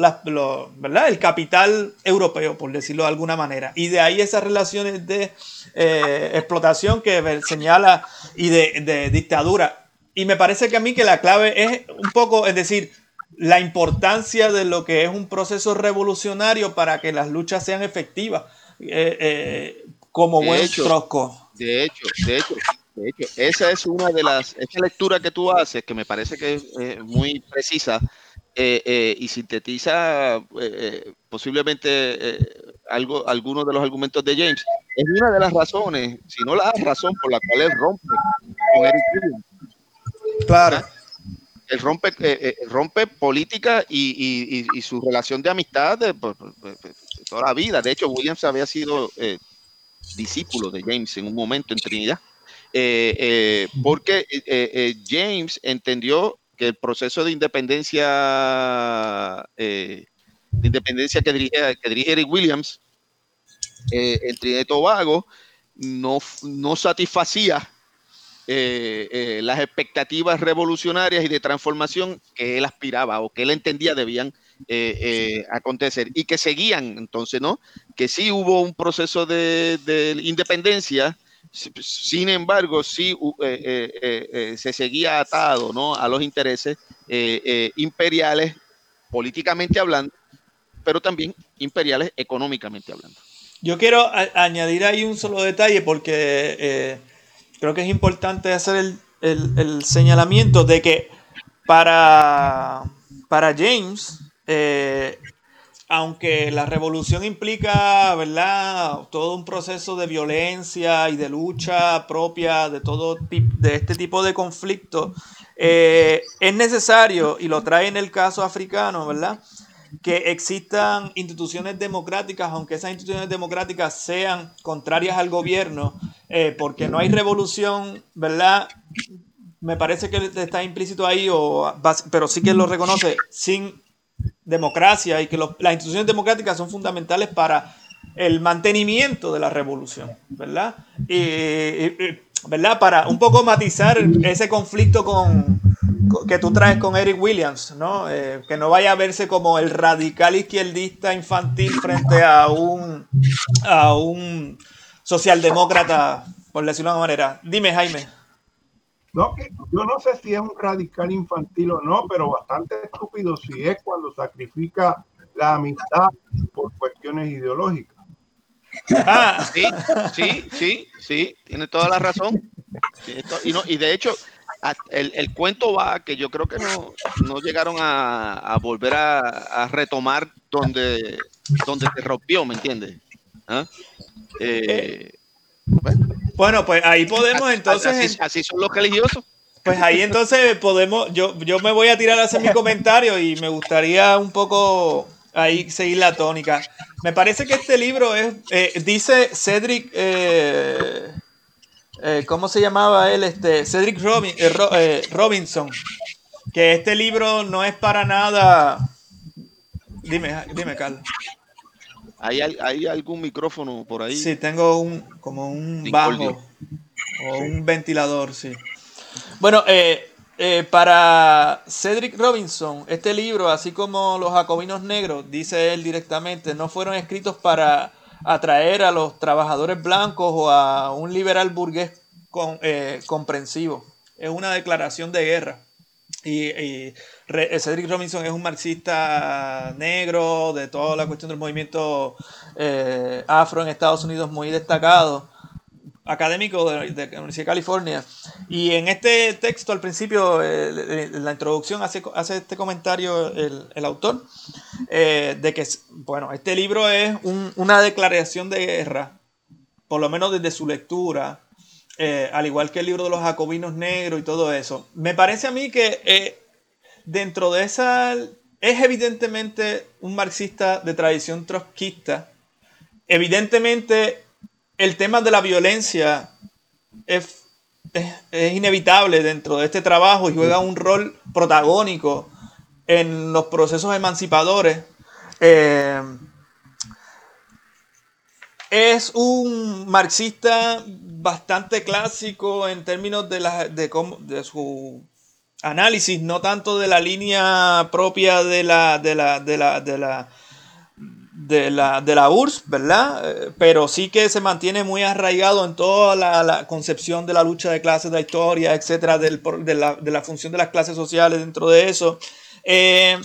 el capital europeo, por decirlo de alguna manera. Y de ahí esas relaciones de eh, explotación que señala y de dictadura. Y me parece que a mí que la clave es un poco, es decir, la importancia de lo que es un proceso revolucionario para que las luchas sean efectivas, eh, eh, como buen hecho, trosco. De hecho, de hecho, de hecho, esa es una de las, esa lectura que tú haces, que me parece que es eh, muy precisa y sintetiza posiblemente algo, algunos de los argumentos de James, es una de las razones, si no la razón por la cual él rompe con Eric Claro. ¿Ah? él rompe, eh, eh, rompe política y, su relación de amistad de, toda la vida. De hecho, Williams había sido eh, discípulo de James en un momento en Trinidad, porque James entendió que el proceso de independencia, de independencia que dirige, que dirige Eric Williams en Trinidad y Tobago no, no satisfacía eh, eh, las expectativas revolucionarias y de transformación que él aspiraba o que él entendía debían eh, acontecer y que seguían entonces, ¿no? Que sí hubo un proceso de, independencia, sin embargo, sí se seguía atado, ¿no? A los intereses imperiales, políticamente hablando, pero también imperiales económicamente hablando. Yo quiero añadir ahí un solo detalle porque creo que es importante hacer el, señalamiento de que para, para James, eh, aunque la revolución implica, ¿verdad?, todo un proceso de violencia y de lucha propia de todo de este tipo de conflictos, eh, es necesario, y lo trae en el caso africano, ¿verdad?, que existan instituciones democráticas, aunque esas instituciones democráticas sean contrarias al gobierno, eh, porque no hay revolución, ¿verdad? Me parece que está implícito ahí, o, pero sí que lo reconoce, sin democracia y que las instituciones democráticas son fundamentales para el mantenimiento de la revolución, ¿verdad? y, ¿verdad? Para un poco matizar ese conflicto con, que tú traes con Eric Williams, ¿no? Eh, que no vaya a verse como el radical izquierdista infantil frente a un, a un socialdemócrata, por decirlo de una manera. Dime, Jaime. No, yo no sé si es un radical infantil o no, pero bastante estúpido si es cuando sacrifica la amistad por cuestiones ideológicas. Ah, sí, sí, sí, sí, tiene toda la razón. Y, no, y de hecho, el, cuento va que yo creo que no, no llegaron a, volver a, retomar donde, donde se rompió, ¿me entiendes? ¿Ah? Eh, bueno. pues ahí podemos entonces. Así, son los religiosos. Pues ahí entonces podemos, yo, yo me voy a tirar a hacer mi comentario y me gustaría un poco ahí seguir la tónica. Me parece que este libro es, eh, dice Cedric, eh, eh, ¿cómo se llamaba él? Este, Cedric Robinson, que este libro no es para nada... Dime, dime, Carlos. ¿Hay, ¿Hay algún micrófono por ahí? Sí, tengo un como un bajo o un ventilador, sí. Bueno, eh, eh, para Cedric Robinson, este libro, así como Los Jacobinos Negros, dice él directamente, no fueron escritos para atraer a los trabajadores blancos o a un liberal burgués eh, comprensivo. Es una declaración de guerra. Y, y, Cedric Robinson es un marxista negro de toda la cuestión del movimiento eh, afro en Estados Unidos muy destacado académico de, la Universidad de California. Y en este texto, al principio, en la introducción, hace, hace este comentario el, autor, eh, de que Bueno, este libro es una declaración de guerra, por lo menos desde su lectura, eh, al igual que el libro de los jacobinos negros y todo eso. Me parece a mí que eh, dentro de esa es evidentemente un marxista de tradición trotskista. Evidentemente el tema de la violencia es, inevitable dentro de este trabajo y juega un rol protagónico en los procesos emancipadores. Eh, es un marxista bastante clásico en términos de, de, de su análisis, no tanto de la línea propia de la, de la, de la, de la URSS, ¿verdad? Eh, pero sí que se mantiene muy arraigado en toda la, concepción de la lucha de clases, de la historia, etcétera, de, la, función de las clases sociales dentro de eso. Eh,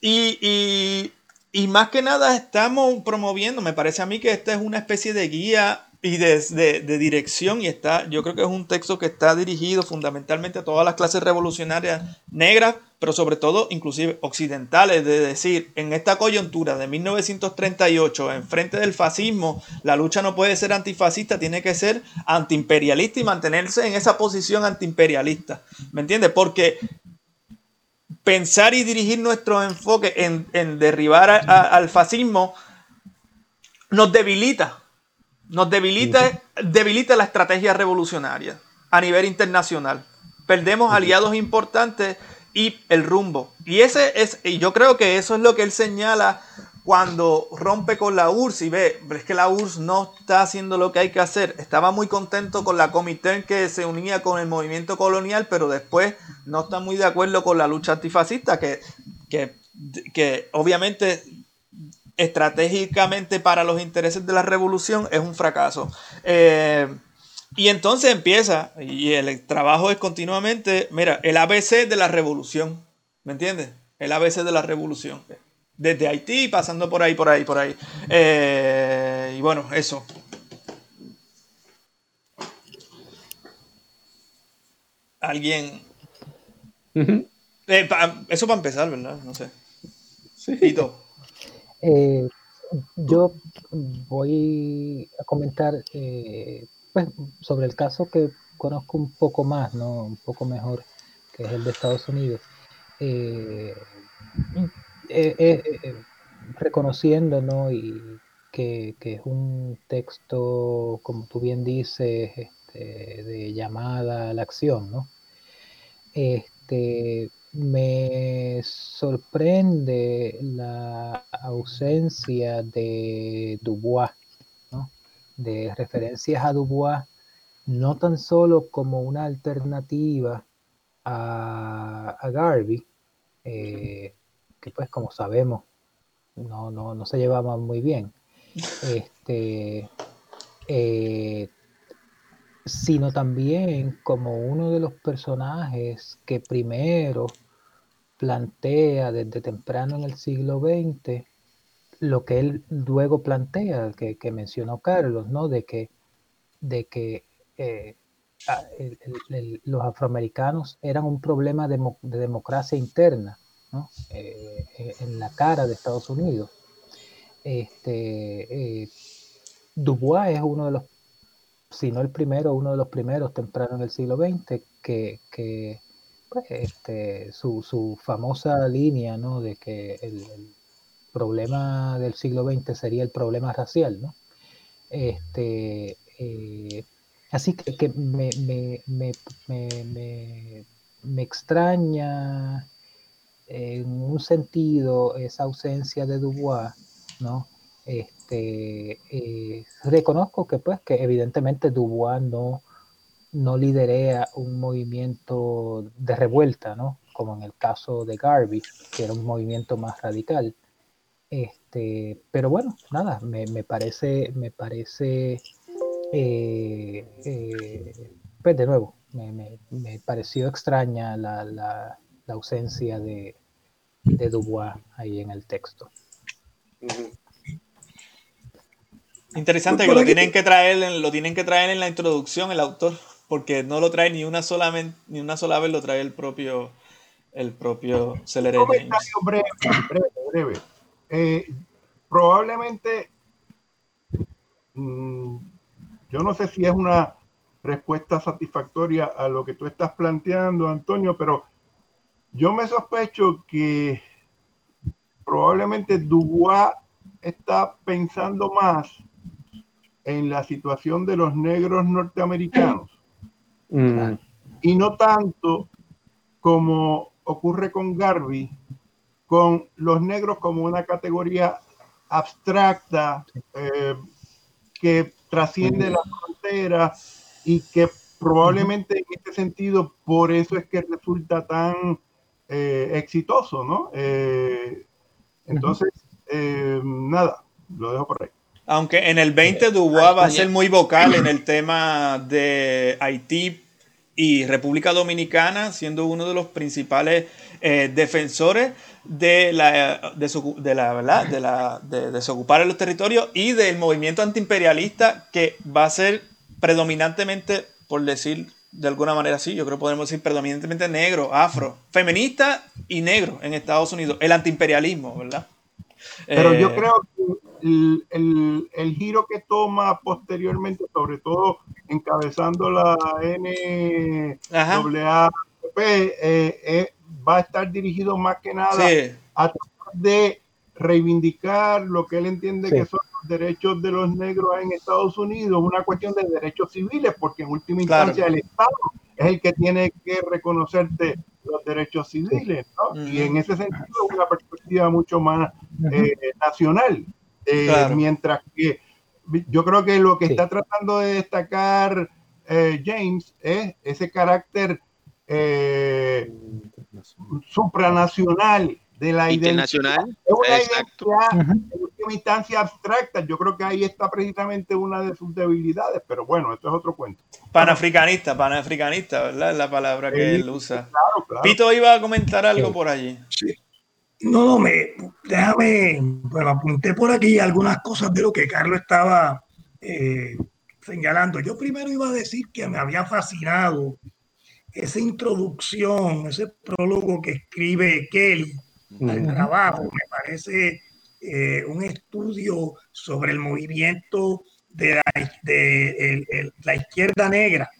y, y, más que nada estamos promoviendo, me parece a mí que esta es una especie de guía y de, de, dirección y está, yo creo que es un texto que está dirigido fundamentalmente a todas las clases revolucionarias negras, pero sobre todo inclusive occidentales, de decir, en esta coyuntura de 1938, en frente del fascismo, la lucha no puede ser antifascista, tiene que ser antiimperialista y mantenerse en esa posición antiimperialista, ¿me entiendes? Porque pensar y dirigir nuestro enfoque en, en derribar al fascismo nos debilita nos debilita, debilita la estrategia revolucionaria a nivel internacional. Perdemos aliados importantes y el rumbo. Y ese es, y yo creo que eso es lo que él señala cuando rompe con la URSS y ve, es que la URSS no está haciendo lo que hay que hacer. Estaba muy contento con la comité que se unía con el movimiento colonial, pero después no está muy de acuerdo con la lucha antifascista, que, que, que obviamente estratégicamente para los intereses de la revolución es un fracaso. Eh, y entonces empieza, y el trabajo es continuamente, mira, el ABC de la revolución, ¿me entiendes? El ABC de la revolución. Desde Haití, pasando por ahí, por ahí, por ahí. Eh, y bueno, eso. Alguien... Eh, eso para empezar, ¿verdad? No sé. Sí. Eh, yo voy a comentar eh, pues, sobre el caso que conozco un poco más, ¿no? un poco mejor, que es el de Estados Unidos. Eh, reconociendo ¿no? y que, es un texto, como tú bien dices, este, de llamada a la acción, ¿no? Este, me sorprende la ausencia de Dubois, de referencias a Dubois, no tan solo como una alternativa a, Garvey, eh, que pues como sabemos no, no, se llevaban muy bien, este, eh, sino también como uno de los personajes que primero plantea desde temprano en el siglo XX lo que él luego plantea, que, mencionó Carlos, ¿no? De que, de que eh, los afroamericanos eran un problema de, democracia interna, ¿no? Eh, eh, en la cara de Estados Unidos. Este, Dubois es uno de los, si no el primero, uno de los primeros temprano en el siglo XX que, que pues, este, su, su, famosa línea, ¿no? De que el, problema del siglo XX sería el problema racial, ¿no? Este, eh, así que, que me, me, me, me, extraña en un sentido esa ausencia de Dubois, ¿no? Este, eh, reconozco que pues que evidentemente Dubois no, no liderea un movimiento de revuelta, ¿no? Como en el caso de Garvey, que era un movimiento más radical. Este, pero bueno, nada, me, parece, me parece, eh, eh, pues de nuevo, me, pareció extraña la, ausencia de, Dubois ahí en el texto. Interesante que lo tienen que traer, lo tienen que traer en la introducción el autor porque no lo trae ni una sola, ni una sola vez, lo trae el propio, el propio Celere Comentario breve, breve, breve. Eh, probablemente, mm, yo no sé si es una respuesta satisfactoria a lo que tú estás planteando, Antonio, pero yo me sospecho que probablemente Dubois está pensando más en la situación de los negros norteamericanos mm. y no tanto como ocurre con Garvey, con los negros como una categoría abstracta eh, que trasciende la frontera y que probablemente en este sentido por eso es que resulta tan eh, exitoso, ¿no? Eh, entonces, nada, lo dejo por ahí. Aunque en el 20 Dubois va a ser muy vocal en el tema de Haití y República Dominicana, siendo uno de los principales eh, defensores de la, de, la, ¿verdad? de la de desocupar los territorios y del movimiento antiimperialista que va a ser predominantemente, por decir de alguna manera así, yo creo que podemos decir predominantemente negro, afro, feminista y negro en Estados Unidos, el antiimperialismo, ¿verdad? Pero yo creo que el, el, giro que toma posteriormente, sobre todo encabezando la NAACP, eh, eh, va a estar dirigido más que nada a tratar de reivindicar lo que él entiende que son los derechos de los negros en Estados Unidos, una cuestión de derechos civiles, porque en última instancia el Estado es el que tiene que reconocerte los derechos civiles, ¿no? Y en ese sentido una perspectiva mucho más eh, nacional. Eh, mientras que yo creo que lo que está tratando de destacar eh, James es ese carácter eh, supranacional de la internacional Es una identidad en última instancia abstracta. Yo creo que ahí está precisamente una de sus debilidades, pero bueno, esto es otro cuento. Panafricanista, panafricanista, ¿verdad? Es la palabra que él usa. Pito iba a comentar algo por allí. Sí. No, no, me, déjame, bueno, apunté por aquí algunas cosas de lo que Carlos estaba eh, señalando. Yo primero iba a decir que me había fascinado esa introducción, ese prólogo que escribe Kelly al trabajo. Me parece eh, un estudio sobre el movimiento de la, de, la izquierda negra,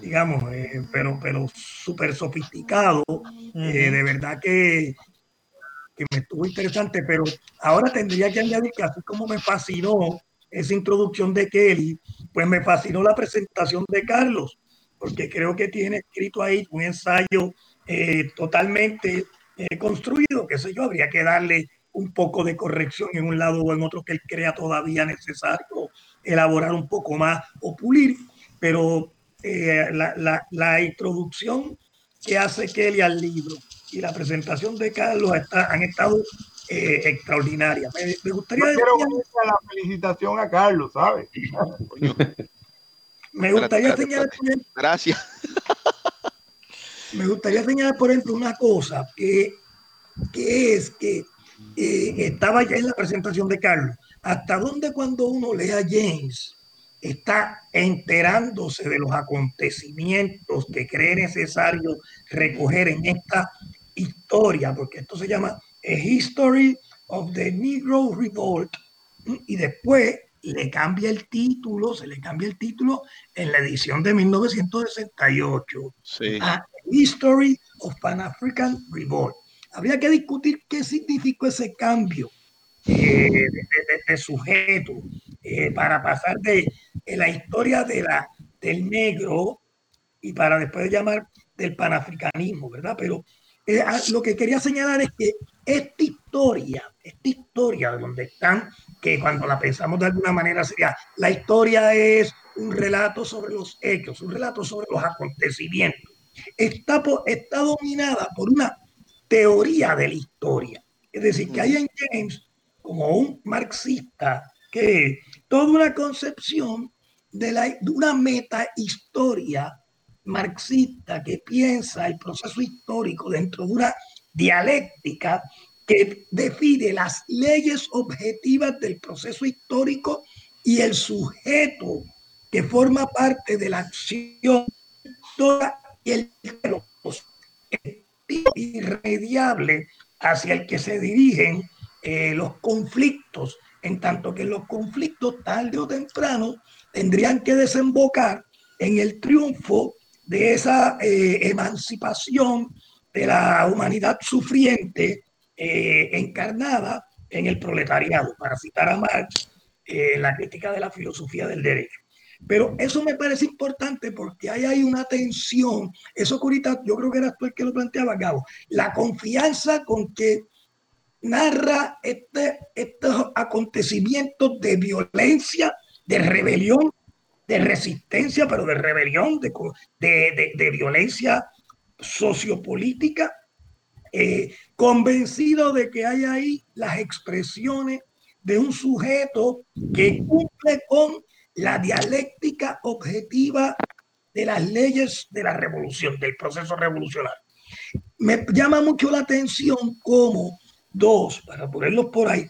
digamos, eh, pero, pero súper sofisticado. de verdad que me estuvo interesante, pero ahora tendría que añadir que así como me fascinó esa introducción de Kelly, pues me fascinó la presentación de Carlos, porque creo que tiene escrito ahí un ensayo eh, totalmente eh, construido, que sé yo, habría que darle un poco de corrección en un lado o en otro que él crea todavía necesario elaborar un poco más o pulir, pero eh, la, la, la introducción que hace Kelly al libro y la presentación de Carlos está, han estado eh, extraordinarias. Me, gustaría decir, la felicitación a Carlos, ¿sabes? me gustaría señalar. Gracias. Me gustaría señalar, por ejemplo, una cosa que, que es que eh, estaba ya en la presentación de Carlos. ¿Hasta dónde cuando uno lee a James está enterándose de los acontecimientos que cree necesario recoger en esta historia, porque esto se llama A History of the Negro Revolt, y después le cambia el título, se le cambia el título en la edición de 1968, a History of Pan African Revolt. Habría que discutir qué significó ese cambio eh, de, sujeto eh, para pasar de, la historia de la, del negro y para después llamar del panafricanismo, ¿verdad? Pero eh, ah, lo que quería señalar es que esta historia, esta historia donde están, que cuando la pensamos de alguna manera sería, la historia es un relato sobre los hechos, un relato sobre los acontecimientos, está, está dominada por una teoría de la historia. Es decir, que hay en James como un marxista que toda una concepción de, la, de una marxista que piensa el proceso histórico dentro de una dialéctica que define las leyes objetivas del proceso histórico y el sujeto que forma parte de la acción y el irremediable hacia el que se dirigen eh, los conflictos, en tanto que los conflictos tarde o temprano tendrían que desembocar en el triunfo de esa eh, emancipación de la humanidad sufriente eh, encarnada en el proletariado, para citar a Marx, la crítica de la filosofía del derecho. Pero eso me parece importante porque ahí hay una tensión. Eso que yo creo que era tú el que lo planteaba, Gabo. La confianza con que narra este, estos acontecimientos de violencia, de rebelión, de resistencia, pero de rebelión, de, de, de, violencia sociopolítica, eh, convencido de que hay ahí las expresiones de un sujeto que cumple con la dialéctica objetiva de las leyes de la revolución, del proceso revolucionario. Me llama mucho la atención cómo dos, para ponerlos por ahí,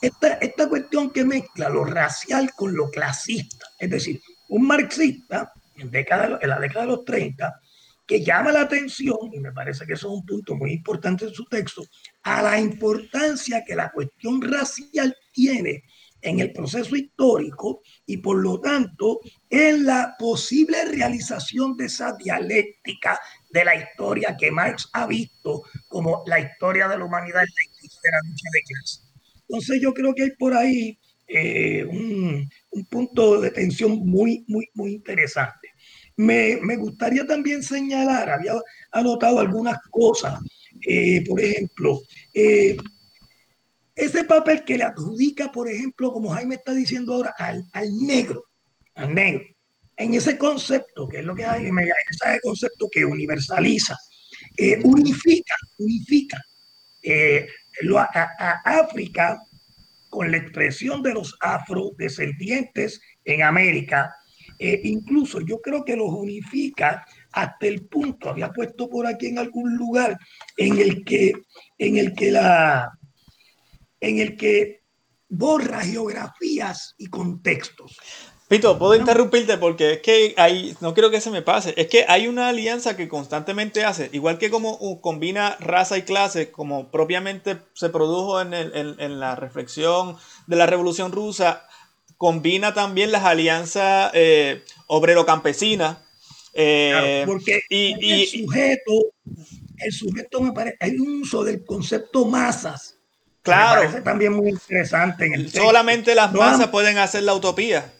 esta, esta cuestión que mezcla lo racial con lo clasista, es decir, un marxista en, década, en la década de los 30 que llama la atención, y me parece que eso es un punto muy importante en su texto, a la importancia que la cuestión racial tiene en el proceso histórico y por lo tanto en la posible realización de esa dialéctica de la historia que Marx ha visto como la historia de la humanidad y de la lucha de clase. Entonces yo creo que hay por ahí eh, un, un, punto de tensión muy, muy, muy interesante. Me, me, gustaría también señalar, había anotado algunas cosas, eh, por ejemplo, eh, ese papel que le adjudica, por ejemplo, como Jaime está diciendo ahora, al, al negro, al negro, en ese concepto, que es lo que hay, ese concepto que universaliza, eh, unifica, unifica eh, a, África con la expresión de los afrodescendientes en América. Eh, incluso yo creo que los unifica hasta el punto, había puesto por aquí en algún lugar, en el que, en el que la, en el que borra geografías y contextos. Pito, puedo interrumpirte porque es que hay, no quiero que se me pase, es que hay una alianza que constantemente hace, igual que como uh, combina raza y clase, como propiamente se produjo en, en, la reflexión de la Revolución Rusa, combina también las alianzas eh, obrero-campesinas. Eh, porque y, el sujeto, el sujeto me parece, hay un uso del concepto masas Claro. Me parece también muy interesante. En el Solamente las masas pueden hacer la utopía.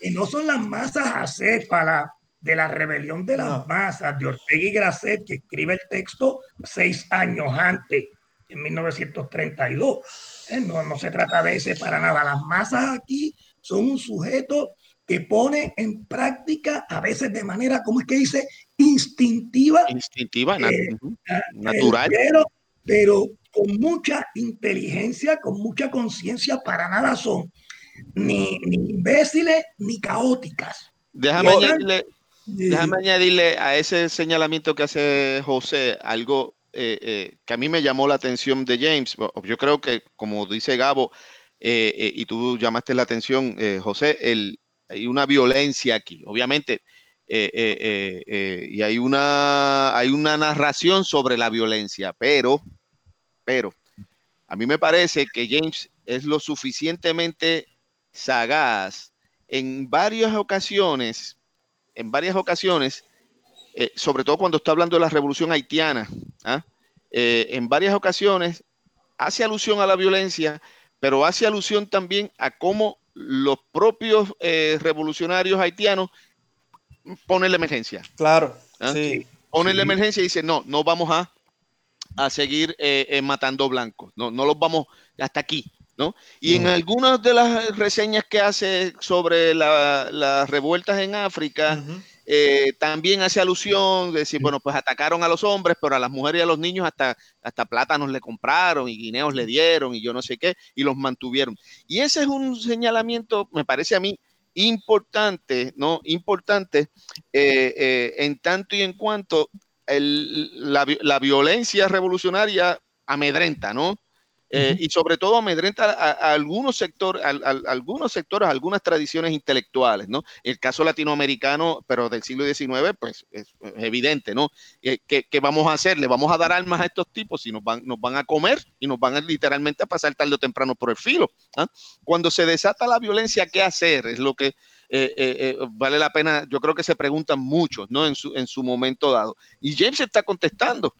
Y no son las masas acéfalas de la rebelión de las masas de Ortega y Grasset, que escribe el texto seis años antes, en 1932. Eh, no, no se trata de ese para nada. Las masas aquí son un sujeto que pone en práctica, a veces de manera, ¿cómo es que dice? Instintiva. Instintiva, eh, natural. Pero, pero con mucha inteligencia, con mucha conciencia, para nada son ni, imbéciles ni caóticas. Déjame añadirle, a ese señalamiento que hace José algo eh, eh, que a mí me llamó la atención de James. Yo creo que, como dice Gabo, eh, y tú llamaste la atención, José, el, hay una violencia aquí, obviamente. y hay una, hay una narración sobre la violencia, pero pero a mí me parece que James es lo suficientemente sagaz en varias ocasiones, en varias ocasiones, eh, sobre todo cuando está hablando de la revolución haitiana, ¿ah? eh, en varias ocasiones hace alusión a la violencia, pero hace alusión también a cómo los propios eh, revolucionarios haitianos ponen la emergencia. Claro. ¿Ah? Sí. Ponen la emergencia y dicen, no, no vamos a a seguir eh, eh, matando blancos. No, no los vamos hasta aquí. ¿No? Y en algunas de las reseñas que hace sobre las revueltas en África, eh, también hace alusión de decir, bueno, pues atacaron a los hombres, pero a las mujeres y a los niños hasta, hasta plátanos le compraron y guineos le dieron y yo no sé qué, y los mantuvieron. Y ese es un señalamiento, me parece a mí, importante, ¿no? Importante en tanto y en cuanto la, violencia revolucionaria amedrenta, ¿no? Eh, y sobre todo amedrenta a, algunos sectores, a, algunos sectores, algunas tradiciones intelectuales, ¿no? El caso latinoamericano, pero del siglo XIX, pues es, evidente, ¿no? Eh, ¿qué, vamos a hacer? Le vamos a dar armas a estos tipos y nos van, nos van a comer y nos van a, literalmente a pasar tarde o temprano por el filo. ¿ah? Cuando se desata la violencia, ¿qué hacer? Es lo que eh, vale la pena, yo creo que se preguntan muchos, ¿no? En su, en su momento dado. Y James está contestando.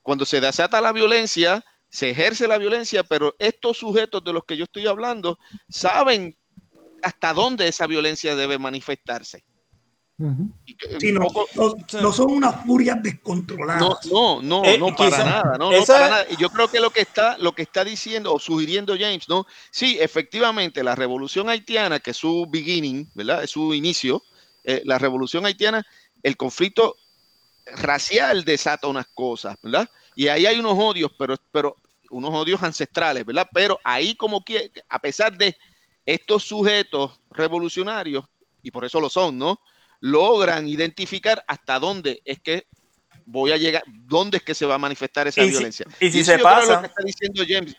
cuando se desata la violencia, se ejerce la violencia, pero estos sujetos de los que yo estoy hablando saben hasta dónde esa violencia debe manifestarse. no, son unas furias descontroladas. No, no, no, eh, no para nada, no, para nada. Y yo creo que lo que está, lo que está diciendo o sugiriendo James, ¿no? Sí, efectivamente, la revolución haitiana, que es su beginning, ¿verdad? Es su inicio, eh, la revolución haitiana, el conflicto racial desata unas cosas, ¿verdad? Y ahí hay unos odios, pero, pero unos odios ancestrales, ¿verdad? Pero ahí como que, a pesar de estos sujetos revolucionarios, y por eso lo son, ¿no? Logran identificar hasta dónde es que voy a llegar, dónde es que se va a manifestar esa violencia. y si se pasa, lo que está diciendo James,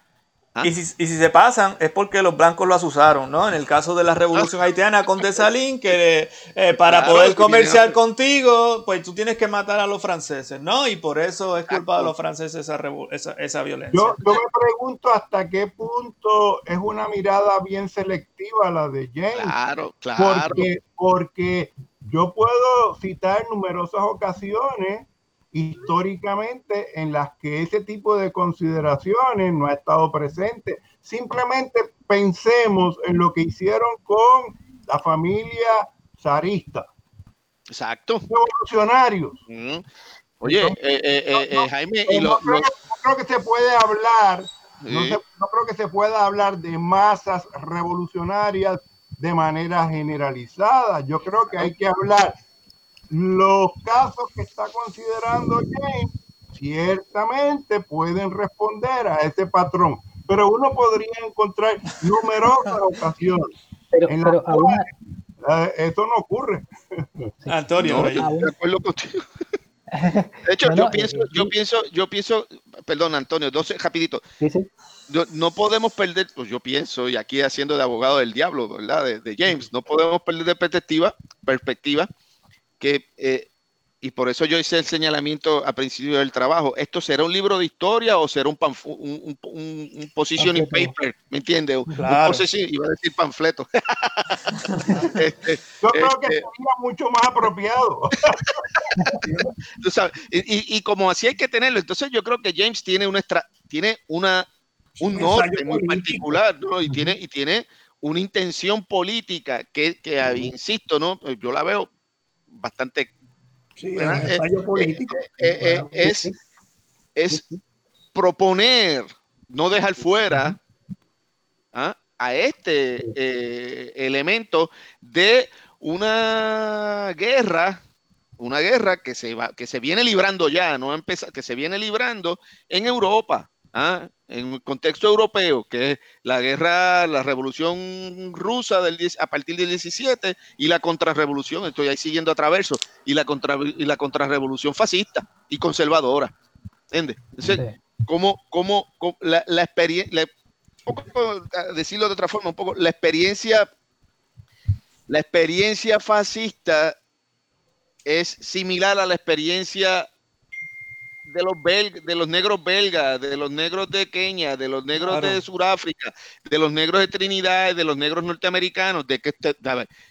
¿Ah? Y, si, se pasan es porque los blancos lo asusaron, ¿no? En el caso de la revolución ah. haitiana con Desalín, que eh, para poder comerciar contigo, pues tú tienes que matar a los franceses, ¿no? Y por eso es culpa de los franceses esa, esa, violencia. Yo, yo, me pregunto hasta qué punto es una mirada bien selectiva la de James. Claro, claro. Porque, porque yo puedo citar numerosas ocasiones históricamente en las que ese tipo de consideraciones no ha estado presente. Simplemente pensemos en lo que hicieron con la familia zarista. Exacto. Revolucionarios. Oye, Jaime, no, creo, que se puede hablar, no, no creo que se pueda hablar de masas revolucionarias de manera generalizada. Yo creo que hay que hablar los casos que está considerando James ciertamente pueden responder a ese patrón, pero uno podría encontrar numerosas ocasiones pero, en las cuales, eh, eso no ocurre. Antonio, de acuerdo contigo. De hecho, yo, pienso, eh, yo pienso, yo pienso, perdón, Antonio, dos rapidito. No, podemos perder, pues yo pienso, y aquí haciendo de abogado del diablo, ¿verdad? De, de James, no podemos perder de perspectiva, perspectiva que, eh, y por eso yo hice el señalamiento a principio del trabajo, ¿esto será un libro de historia o será un, un, un, positioning paper? ¿Me entiendes? Claro. iba a decir panfleto. Este, yo creo que este sería mucho más apropiado. y, y, como así hay que tenerlo, entonces yo creo que James tiene una, tiene una un norte muy particular, ¿no? Y tiene, y tiene una intención política que, que, insisto, ¿no? Yo la veo bastante sí, eh, político. Eh, eh, es, es proponer, no dejar fuera ¿ah? a este elemento de una guerra, una guerra que se va, que se viene librando ya, no empieza, que se viene librando en Europa. ¿ah? En el contexto europeo, que es la guerra, la revolución rusa del a partir del 17 y la contrarrevolución, estoy ahí siguiendo a traverso, y la, contra, y la contrarrevolución fascista y conservadora. ¿Entiendes? Entonces, como, como, la, la experiencia, decirlo de otra forma, un poco, la experiencia, la experiencia fascista es similar a la experiencia de los de los negros belgas, de los negros de Kenia, de los negros de Sudáfrica, de los negros de Trinidad, de los negros norteamericanos, de que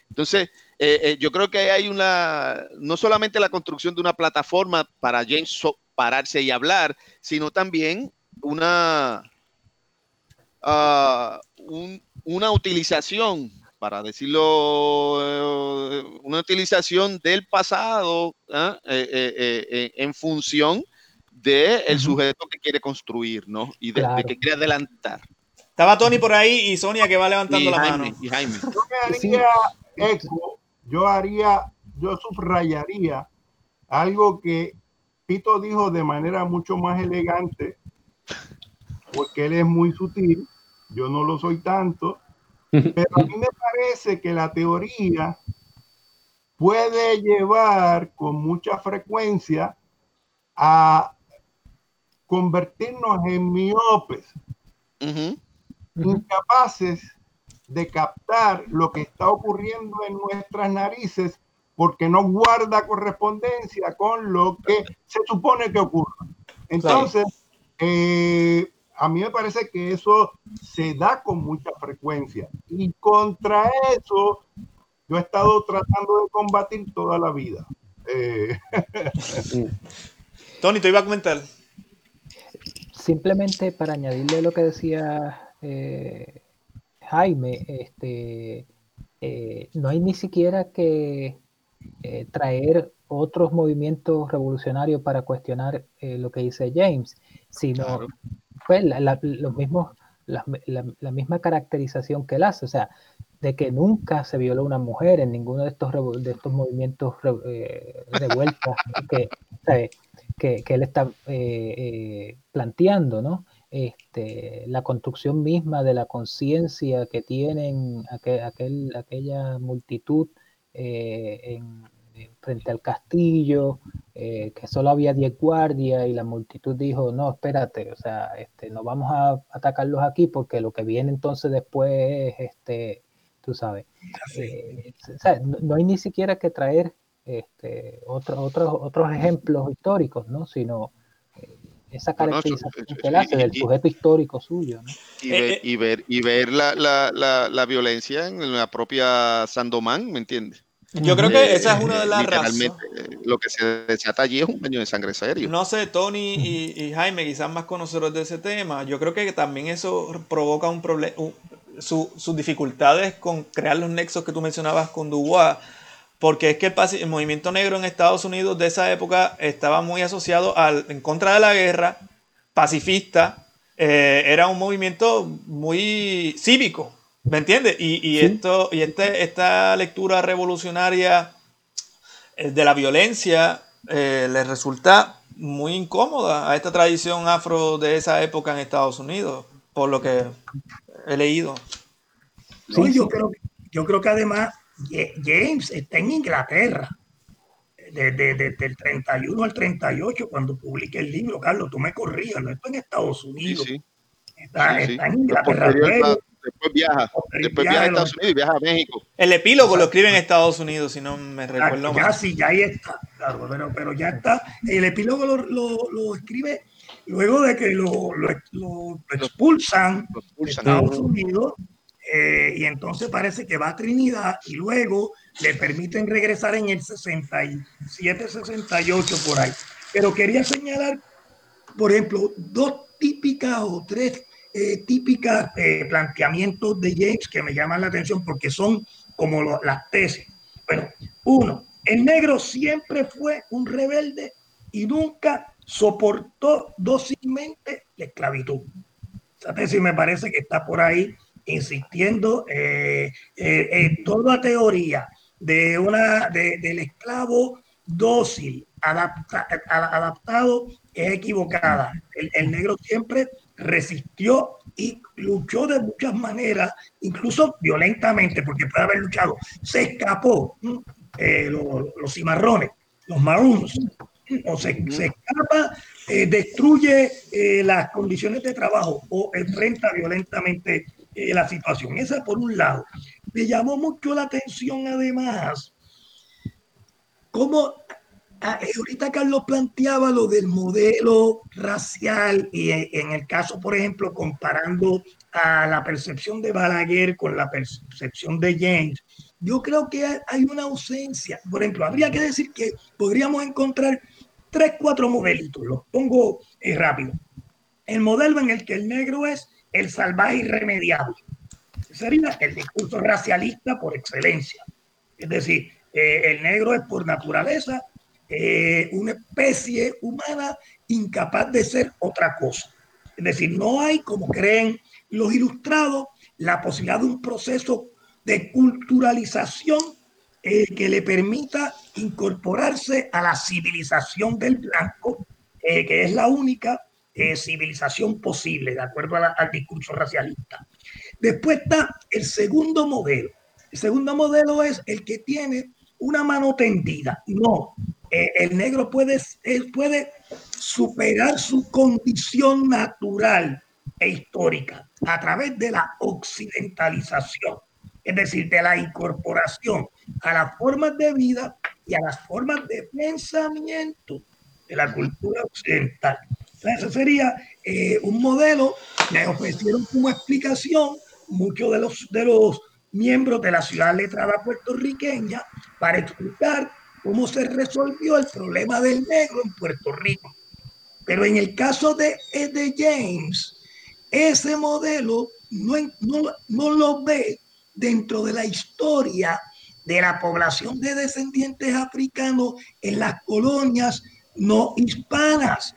entonces eh, eh, yo creo que hay una no solamente la construcción de una plataforma para James pararse y hablar, sino también una uh, una utilización para decirlo, eh, una utilización del pasado ¿ah? en función de el sujeto que quiere construir, ¿no? Y de, que quiere adelantar. Estaba Tony por ahí y Sonia que va levantando la mano. Y Jaime. Yo haría eco, yo haría, yo subrayaría algo que Pito dijo de manera mucho más elegante, porque él es muy sutil, yo no lo soy tanto, pero a mí me parece que la teoría puede llevar con mucha frecuencia a convertirnos en miopes incapaces de captar lo que está ocurriendo en nuestras narices porque no guarda correspondencia con lo que se supone que ocurre. Entonces, eh, a mí me parece que eso se da con mucha frecuencia y contra eso yo he estado tratando de combatir toda la vida. Eh, Tony, te iba a comentar. Simplemente para añadirle lo que decía eh, Jaime, este, eh, no hay ni siquiera que traer otros movimientos revolucionarios para cuestionar lo que dice James, sino pues, la, los mismos, la, misma caracterización que él hace. O sea, de que nunca se violó una mujer en ninguno de estos, de estos movimientos eh, revueltos que, que, él está eh, eh, planteando, ¿no? Este, la construcción misma de la conciencia que tienen aquel, aquel, aquella multitud en, frente al castillo, que solo había 10 guardias y la multitud dijo, no, espérate, o sea, este, no vamos a atacarlos aquí porque lo que viene entonces después es este, tú sabes. Eh, no, hay ni siquiera que traer este, otro, otros otros ejemplos históricos, ¿no? Sino eh, esa caracterización que él hace del sujeto histórico suyo. Y, ver, y ver, y ver la, la, la, la, violencia en la propia Sandomán, ¿me entiendes? Yo creo que esa es una de las razones. Lo que se desata allí es un baño de sangre serio. No sé, Tony y, y, Jaime, quizás más conocedores de ese tema, yo creo que también eso provoca un problema, sus dificultades con crear los nexos que tú mencionabas con Dubois, porque es que el, movimiento negro en Estados Unidos de esa época estaba muy asociado al en contra de la guerra, pacifista, eh, era un movimiento muy cívico, ¿me entiendes? Y, esto, y este, esta lectura revolucionaria eh, de la violencia eh, le resulta muy incómoda a esta tradición afro de esa época en Estados Unidos, por lo que he leído. yo, Creo, yo creo que además James está en Inglaterra. Desde, el 31 al 38, cuando publiqué el libro, Carlos, tú me corrías, no estoy en Estados Unidos. Está, en Inglaterra. Después, viaja, después viaja a Estados Unidos y viaja a México. El epílogo lo escribe en Estados Unidos, si no me recuerdo. Ya, sí, ya ahí está, claro, pero, pero ya está. El epílogo lo, lo, lo escribe luego de que lo, lo, expulsan, de Estados Unidos, eh, y entonces parece que va a Trinidad y luego le permiten regresar en el 67, 68 por ahí. Pero quería señalar, por ejemplo, dos típicas o tres eh, típicas eh, planteamientos de James que me llaman la atención porque son como las tesis. Bueno, uno, el negro siempre fue un rebelde y nunca soportó dócilmente la esclavitud. Esa tesis me parece que está por ahí insistiendo eh, eh, en toda teoría de una, del esclavo dócil, adaptado, es equivocada. El, negro siempre resistió y luchó de muchas maneras, incluso violentamente, porque puede haber luchado. Se escapó eh, los, los cimarrones, los maroons, o se, escapa, eh, destruye eh, las condiciones de trabajo o enfrenta violentamente eh, la situación. Esa por un lado. Me llamó mucho la atención además cómo ah, ahorita Carlos planteaba lo del modelo racial y en el caso, por ejemplo, comparando a la percepción de Balaguer con la percepción de James, yo creo que hay una ausencia. Por ejemplo, habría que decir que podríamos encontrar tres, cuatro modelitos, los pongo eh, rápido. El modelo en el que el negro es el salvaje irremediable. Sería el discurso racialista por excelencia. Es decir, eh, el negro es por naturaleza eh, una especie humana incapaz de ser otra cosa. Es decir, no hay, como creen los ilustrados, la posibilidad de un proceso de culturalización eh, que le permita incorporarse a la civilización del blanco, eh, que es la única eh, civilización posible, de acuerdo al discurso racialista. Después está el segundo modelo. El segundo modelo es el que tiene una mano tendida. No, el negro puede, puede superar su condición natural e histórica a través de la occidentalización, es decir, de la incorporación a las formas de vida y a las formas de pensamiento de la cultura occidental. Ese sería eh, un modelo, me ofrecieron como explicación muchos de los, de los miembros de la ciudad letrada puertorriqueña para explicar cómo se resolvió el problema del negro en Puerto Rico. Pero en el caso de, de James, ese modelo no, no, no lo ve dentro de la historia de la población de descendientes africanos en las colonias no hispanas.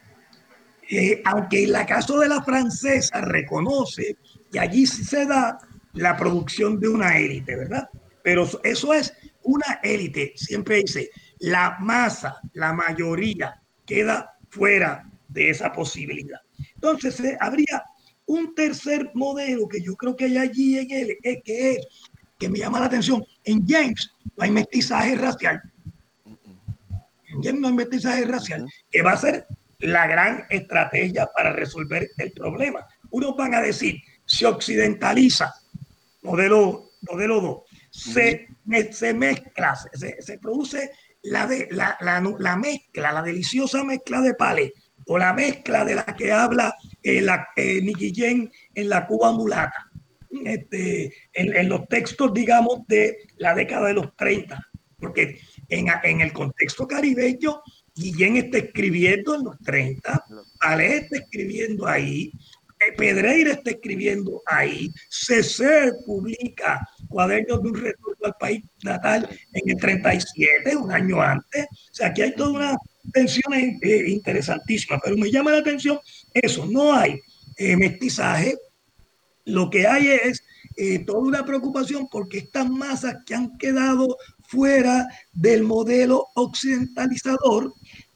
Aunque en la caso de la francesa reconoce que allí sí se da la producción de una élite, ¿verdad? Pero eso es una élite, siempre dice, la masa, la mayoría queda fuera de esa posibilidad. Entonces, eh, habría un tercer modelo que yo creo que hay allí en él, eh, que es, que me llama la atención. En James no hay mestizaje racial. En James no hay mestizaje racial, que va a ser la gran estrategia para resolver el problema. Unos van a decir, se occidentaliza, modelo, modelo 2, se, se mezcla, se, se, produce la, de, la, la, la, mezcla, la deliciosa mezcla de pale o la mezcla de la que habla eh, la, eh, en la Cuba mulata, este, en, en, los textos, digamos, de la década de los 30, porque en, en el contexto caribeño, Guillén está escribiendo en los 30, Ale está escribiendo ahí, Pedreira está escribiendo ahí, CC publica Cuadernos de un retorno al país natal en el 37, un año antes. O sea, aquí hay toda una tensión eh, interesantísima, pero me llama la atención eso, no hay eh, mestizaje, lo que hay es eh, toda una preocupación porque estas masas que han quedado fuera del modelo occidentalizador,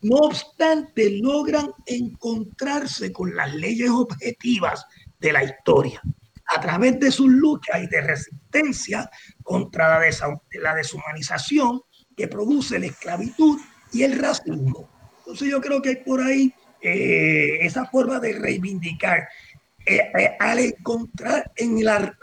no obstante, logran encontrarse con las leyes objetivas de la historia a través de sus luchas y de resistencia contra la, deshumanización que produce la esclavitud y el racismo. Entonces yo creo que hay por ahí eh, esa forma de reivindicar eh, eh, al encontrar en la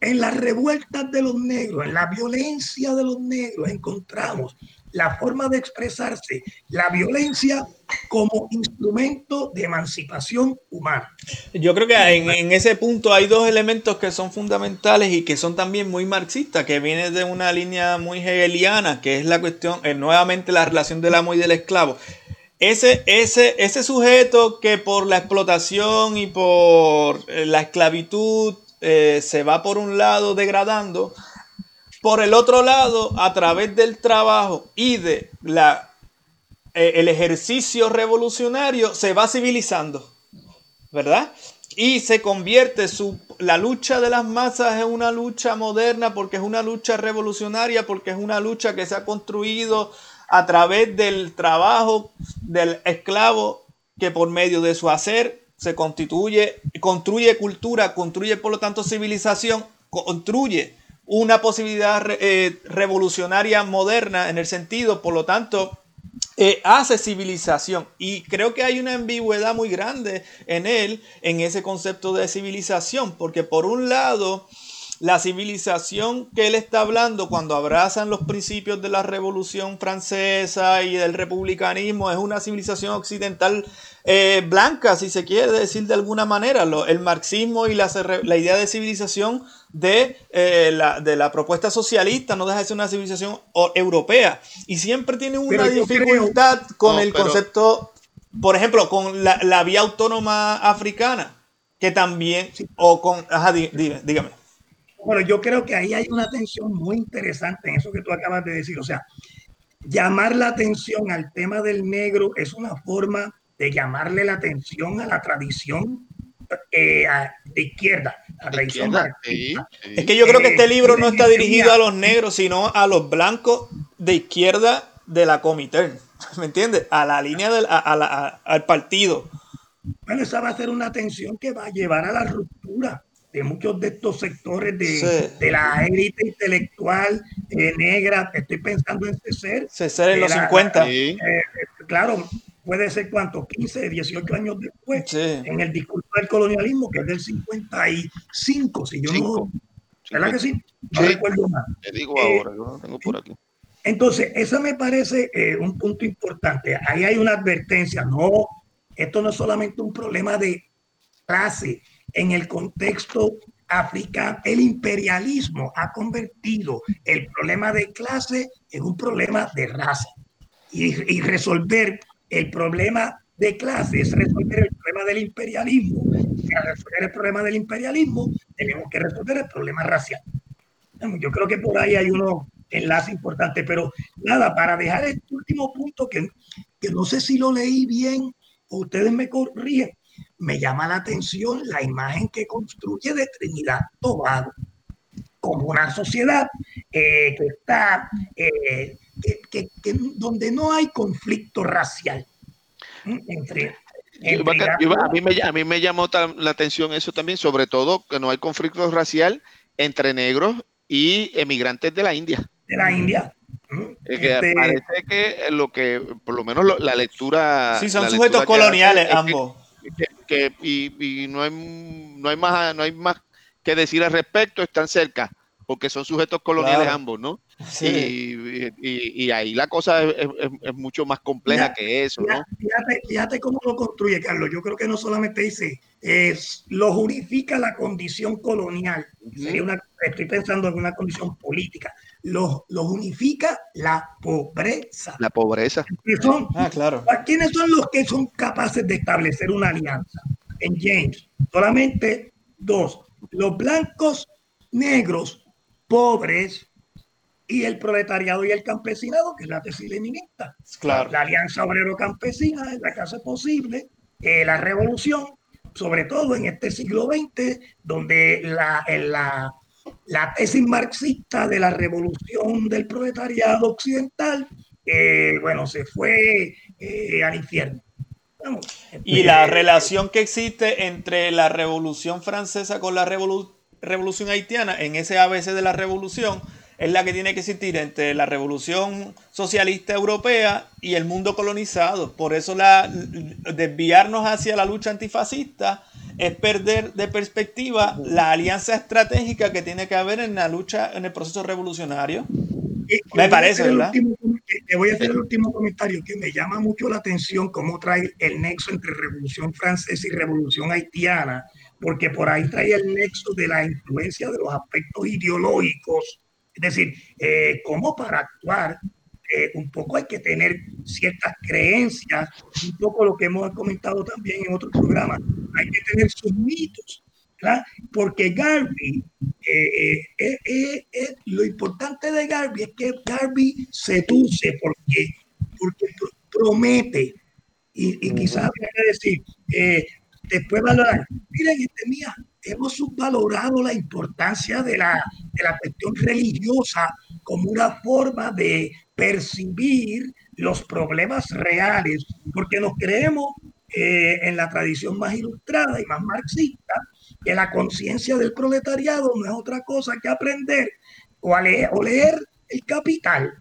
en las revueltas de los negros, en la violencia de los negros, encontramos la forma de expresarse, la violencia como instrumento de emancipación humana. Yo creo que en, ese punto hay dos elementos que son fundamentales y que son también muy marxistas, que vienen de una línea muy hegeliana, que es la cuestión, eh, nuevamente la relación del amo y del esclavo. Ese, ese, ese sujeto que por la explotación y por eh, la esclavitud eh, se va por un lado degradando, por el otro lado, a través del trabajo y de la, eh, el ejercicio revolucionario, se va civilizando, ¿verdad? Y se convierte su, la lucha de las masas en una lucha moderna porque es una lucha revolucionaria, porque es una lucha que se ha construido a través del trabajo del esclavo que por medio de su hacer se constituye, construye cultura, construye por lo tanto civilización, construye una posibilidad eh, revolucionaria moderna en el sentido, por lo tanto, eh, hace civilización. Y creo que hay una ambigüedad muy grande en él, en ese concepto de civilización, porque por un lado, la civilización que él está hablando cuando abrazan los principios de la Revolución Francesa y del republicanismo es una civilización occidental eh, blanca, si se quiere decir de alguna manera. el marxismo y la, idea de civilización de, eh, la, de la propuesta socialista no deja de ser una civilización europea. Y siempre tiene una dificultad con el concepto, por ejemplo, con la, vía autónoma africana, que también, o con, ajá, dígame. Bueno, yo creo que ahí hay una tensión muy interesante en eso que tú acabas de decir. O sea, llamar la atención al tema del negro es una forma de llamarle la atención a la tradición eh, de izquierda, la tradición Es que yo creo que este libro no está dirigido a los negros, sino a los blancos de izquierda de la comité. ¿Me entiendes? A la línea del al partido. Bueno, esa va a ser una tensión que va a llevar a la ruptura de muchos de estos sectores de, de la élite intelectual eh, negra. Estoy pensando en César. César en los 50. Eh, claro, puede ser cuánto, 15, 18 años después, en el discurso del colonialismo, que es del 55, si yo no... ¿Verdad que sí? No Sí. recuerdo más. Te digo Eh, ahora, yo lo tengo por aquí. Entonces, eso me parece eh, un punto importante. Ahí hay una advertencia. No, esto no es solamente un problema de clase. En el contexto africano, el imperialismo ha convertido el problema de clase en un problema de raza. Y, y resolver el problema de clase es resolver el problema del imperialismo. Y al resolver el problema del imperialismo, tenemos que resolver el problema racial. Yo creo que por ahí hay unos enlaces importantes, pero nada, para dejar este último punto que, que no sé si lo leí bien o ustedes me corrigen, me llama la atención la imagen que construye de Trinidad Tobago como una sociedad eh, que está, eh, que, que- que- donde no hay conflicto racial ¿m? entre, Yo- entre yo- a, mí me, a mí me llamó la atención eso también, sobre todo que no hay conflicto racial entre negros y emigrantes de la India. de la India. ¿m? Es que Este, parece que lo que, por lo menos lo- la lectura. Sí, son sujetos coloniales que- ambos. que, que- y, y no hay no hay más no hay más que decir al respecto están cerca porque son sujetos coloniales Claro. ambos no Sí. y, y- y ahí la cosa es, es- es mucho más compleja Ya, que eso no Fíjate, cómo lo construye Carlos. Yo creo que no solamente dice, es, lo unifica la condición colonial. Sería una, estoy pensando en una condición política. Los los unifica la pobreza. la pobreza Que son, Ah, claro. ¿Quiénes son los que son capaces de establecer una alianza? En James, solamente dos. Los blancos negros pobres y el proletariado y el campesinado, que es la tesis leninista. Claro. La alianza obrero-campesina es la que hace posible eh, la revolución, sobre todo en este siglo XX, donde la, la, la tesis marxista de la revolución del proletariado occidental, eh, bueno, se fue eh, al infierno. Vamos, Y la eh, relación que existe entre la Revolución Francesa con la revolu- Revolución Haitiana, en ese ABC de la Revolución, es la que tiene que existir entre la Revolución Socialista Europea y el mundo colonizado. Por eso la, desviarnos hacia la lucha antifascista es perder de perspectiva la alianza estratégica que tiene que haber en la lucha, en el proceso revolucionario. Eh, Me parece, ¿verdad? último eh, te voy a hacer el último comentario que me llama mucho la atención cómo trae el nexo entre Revolución Francesa y Revolución Haitiana, porque por ahí trae el nexo de la influencia de los aspectos ideológicos, es decir, eh, cómo para actuar eh, un poco hay que tener ciertas creencias, un poco lo que hemos comentado también en otros programas, hay que tener sus mitos, ¿verdad? Porque Garvey, eh, eh, eh, eh, lo importante de Garvey es que Garvey seduce porque, porque pro- promete. Y, y quizás habría que decir, después valorar, miren, este, mía, hemos subvalorado la importancia de la, de la cuestión religiosa como una forma de percibir los problemas reales, porque nos creemos eh, en la tradición más ilustrada y más marxista, que la conciencia del proletariado no es otra cosa que aprender o, leer, o leer el capital,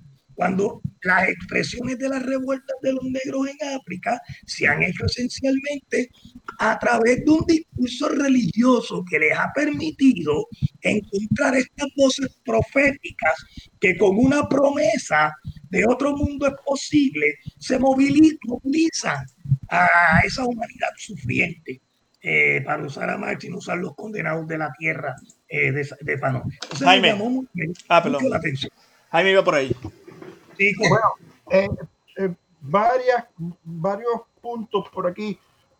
cuando las expresiones de las revueltas de los negros en África se han hecho esencialmente a través de un discurso religioso que les ha permitido encontrar estas voces proféticas que con una promesa de otro mundo es posible, se movili- movilizan a esa humanidad sufriente. eh, para usar a Marx y no usar los condenados de la tierra eh, de, de. Entonces Jaime. me llamó mu- me Ah, perdón. la atención. Jaime iba por ahí. Como- Bueno, eh, eh, varias, varios puntos por aquí.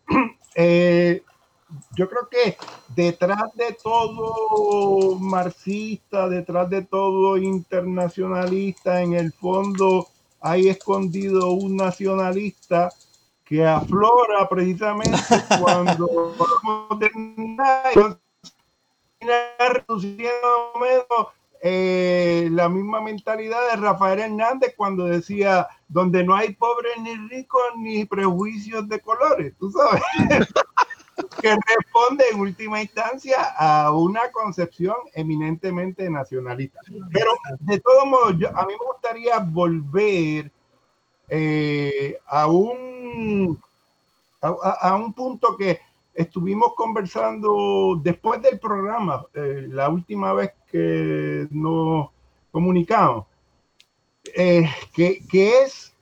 Eh, yo creo que detrás de todo marxista, detrás de todo internacionalista, en el fondo hay escondido un nacionalista que aflora precisamente cuando eh, la misma mentalidad de Rafael Hernández cuando decía donde no hay pobres ni ricos ni prejuicios de colores, tú sabes, que responde en última instancia a una concepción eminentemente nacionalista. Pero de todos modos, yo- a mí me gustaría volver eh, a un a un punto que estuvimos conversando después del programa, eh, la última vez que nos comunicamos, eh, que, es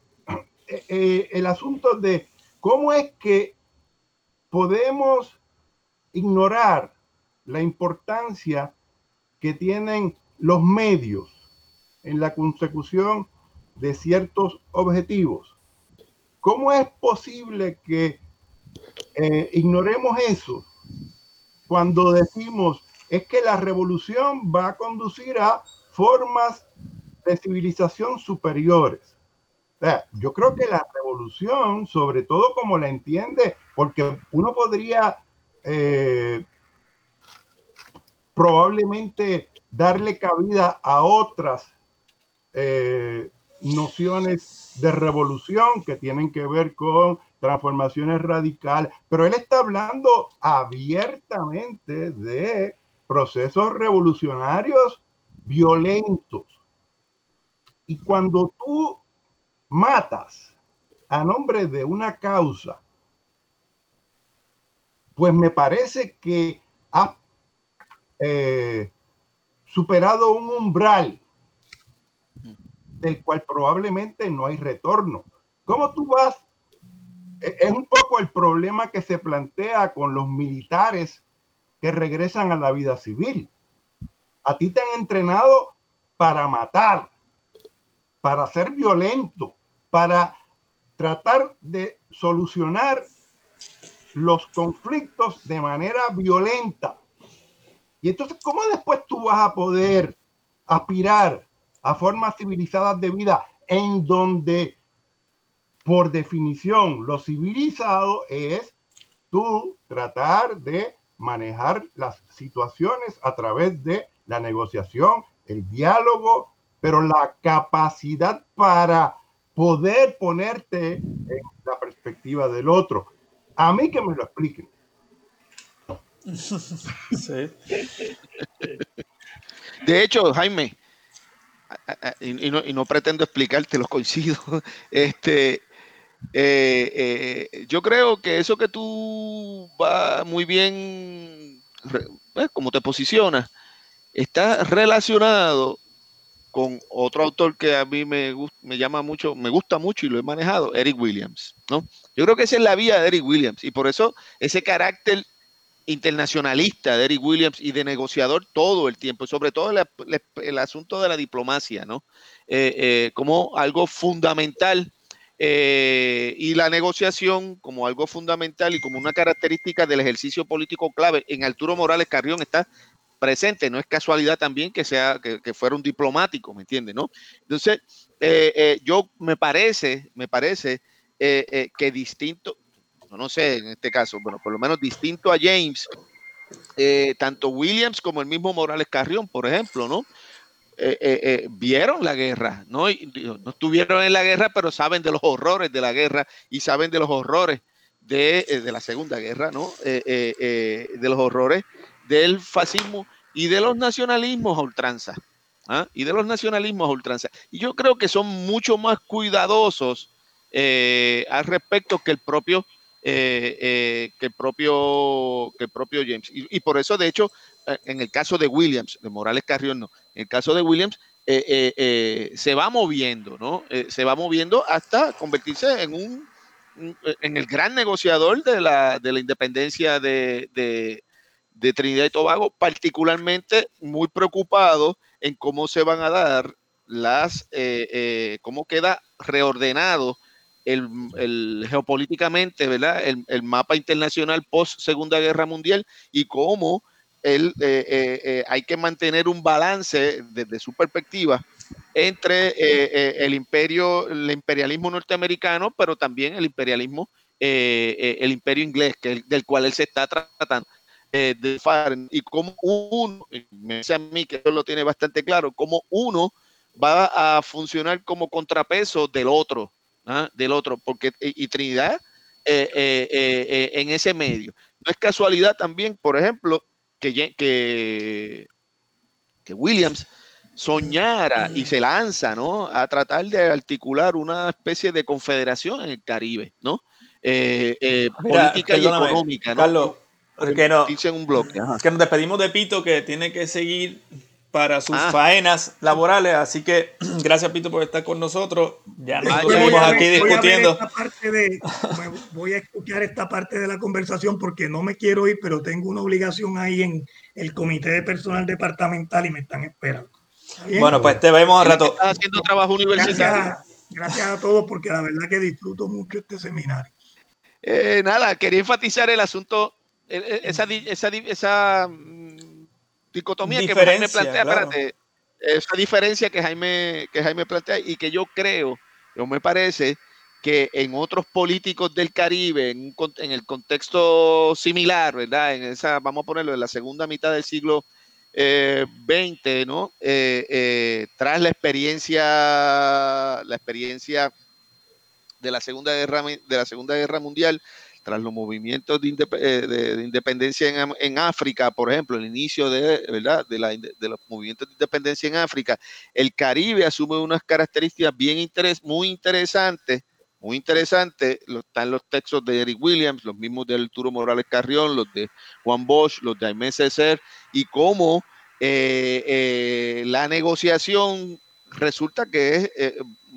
eh, el asunto de cómo es que podemos ignorar la importancia que tienen los medios en la consecución de ciertos objetivos. ¿Cómo es posible que eh, ignoremos eso cuando decimos es que la revolución va a conducir a formas de civilización superiores? yo creo que la revolución, sobre todo como la entiende, porque uno podría eh, probablemente darle cabida a otras eh, nociones de revolución que tienen que ver con transformaciones radicales, pero él está hablando abiertamente de procesos revolucionarios violentos. Y cuando tú matas a nombre de una causa, pues me parece que ha eh, superado un umbral del cual probablemente no hay retorno. ¿Cómo tú vas? E, es un poco el problema que se plantea con los militares que regresan a la vida civil. A ti te han entrenado para matar, para ser violento, para tratar de solucionar los conflictos de manera violenta. Y entonces, ¿cómo después tú vas a poder aspirar a formas civilizadas de vida en donde, por definición, lo civilizado es tú tratar de manejar las situaciones a través de la negociación, el diálogo, pero la capacidad para poder ponerte en la perspectiva del otro. A mí que me lo expliquen. Sí. De hecho, Jaime, y, no, pretendo explicarte, los coincido. Este, eh, eh, yo creo que eso que tú va muy bien, eh, como te posicionas, está relacionado con otro autor que a mí me, me llama mucho, me gusta mucho y lo he manejado, Eric Williams, ¿no? Yo creo que esa es la vía de Eric Williams y por eso ese carácter internacionalista de Eric Williams y de negociador todo el tiempo, sobre todo el, asunto de la diplomacia, ¿no? Como algo fundamental eh, y la negociación como algo fundamental y como una característica del ejercicio político clave. En Arturo Morales Carrión está presente, no es casualidad también que sea que, fuera un diplomático, ¿me entiende? ¿no? Entonces, yo me parece, me parece que distinto, no sé en este caso, bueno, por lo menos distinto a James, eh, tanto Williams como el mismo Morales Carrión, por ejemplo, ¿no? Eh, eh, vieron la guerra, ¿no? no estuvieron en la guerra, pero saben de los horrores de la guerra y saben de los horrores de, la Segunda Guerra, ¿no? de los horrores del fascismo y de los nacionalismos a ultranza. ¿ah? Y de los nacionalismos a. Y yo creo que son mucho más cuidadosos al respecto que el propio eh, eh, que, propio, que propio James. Y, por eso, de hecho, eh, en el caso de Williams, de Morales Carrión no, en el caso de Williams, se va moviendo, ¿no? se va moviendo hasta convertirse en un, en el gran negociador de la, de la independencia de, de, Trinidad y Tobago, particularmente muy preocupado en cómo se van a dar las, cómo queda reordenado el, geopolíticamente, ¿verdad? El, mapa internacional post Segunda Guerra Mundial y cómo el, eh, eh, eh, hay que mantener un balance desde su perspectiva entre el imperio, el imperialismo norteamericano, pero también el imperialismo, el imperio inglés, que, del cual él se está tratando de y como uno, me dice a mí que lo tiene bastante claro, como uno va a funcionar como contrapeso del otro, ¿ah? del otro, porque y Trinidad eh, eh, eh, en ese medio. No es casualidad también, por ejemplo, que, que, que Williams soñara y se lanza, ¿no? A tratar de articular una especie de confederación en el Caribe, ¿no? política y económica. ¿no? Carlos, que, no, un bloque, que nos despedimos de Pito, que tiene que seguir para sus ah. faenas laborales. Así que gracias, Pito, por estar con nosotros. Ya nos seguimos aquí discutiendo. voy a escuchar esta parte de la conversación porque no me quiero ir, pero tengo una obligación ahí en el comité de personal departamental y me están esperando. Bueno, pues te vemos al rato. Estás haciendo trabajo universitario. Gracias, a todos porque la verdad que disfruto mucho este seminario. Eh, nada, quería enfatizar el asunto, esa, esa, esa mm, dicotomía que Jaime plantea, espérate, esa diferencia que Jaime, que Jaime plantea y que yo creo, o me parece, que en otros políticos del Caribe, en, el contexto similar, ¿verdad? En esa, vamos a ponerlo, en la segunda mitad del siglo XX, eh, ¿no? Eh, eh, tras la experiencia, la experiencia de la Segunda Guerra, de la Segunda Guerra Mundial, tras los movimientos de, eh, independencia en, África, por ejemplo, el inicio de, ¿verdad? De, los movimientos de independencia en África, el Caribe asume unas características bien muy interesantes, muy interesantes, están los textos de Eric Williams, los mismos de Arturo Morales Carrión, los de Juan Bosch, los de Aimé César, y cómo eh, eh, la negociación resulta que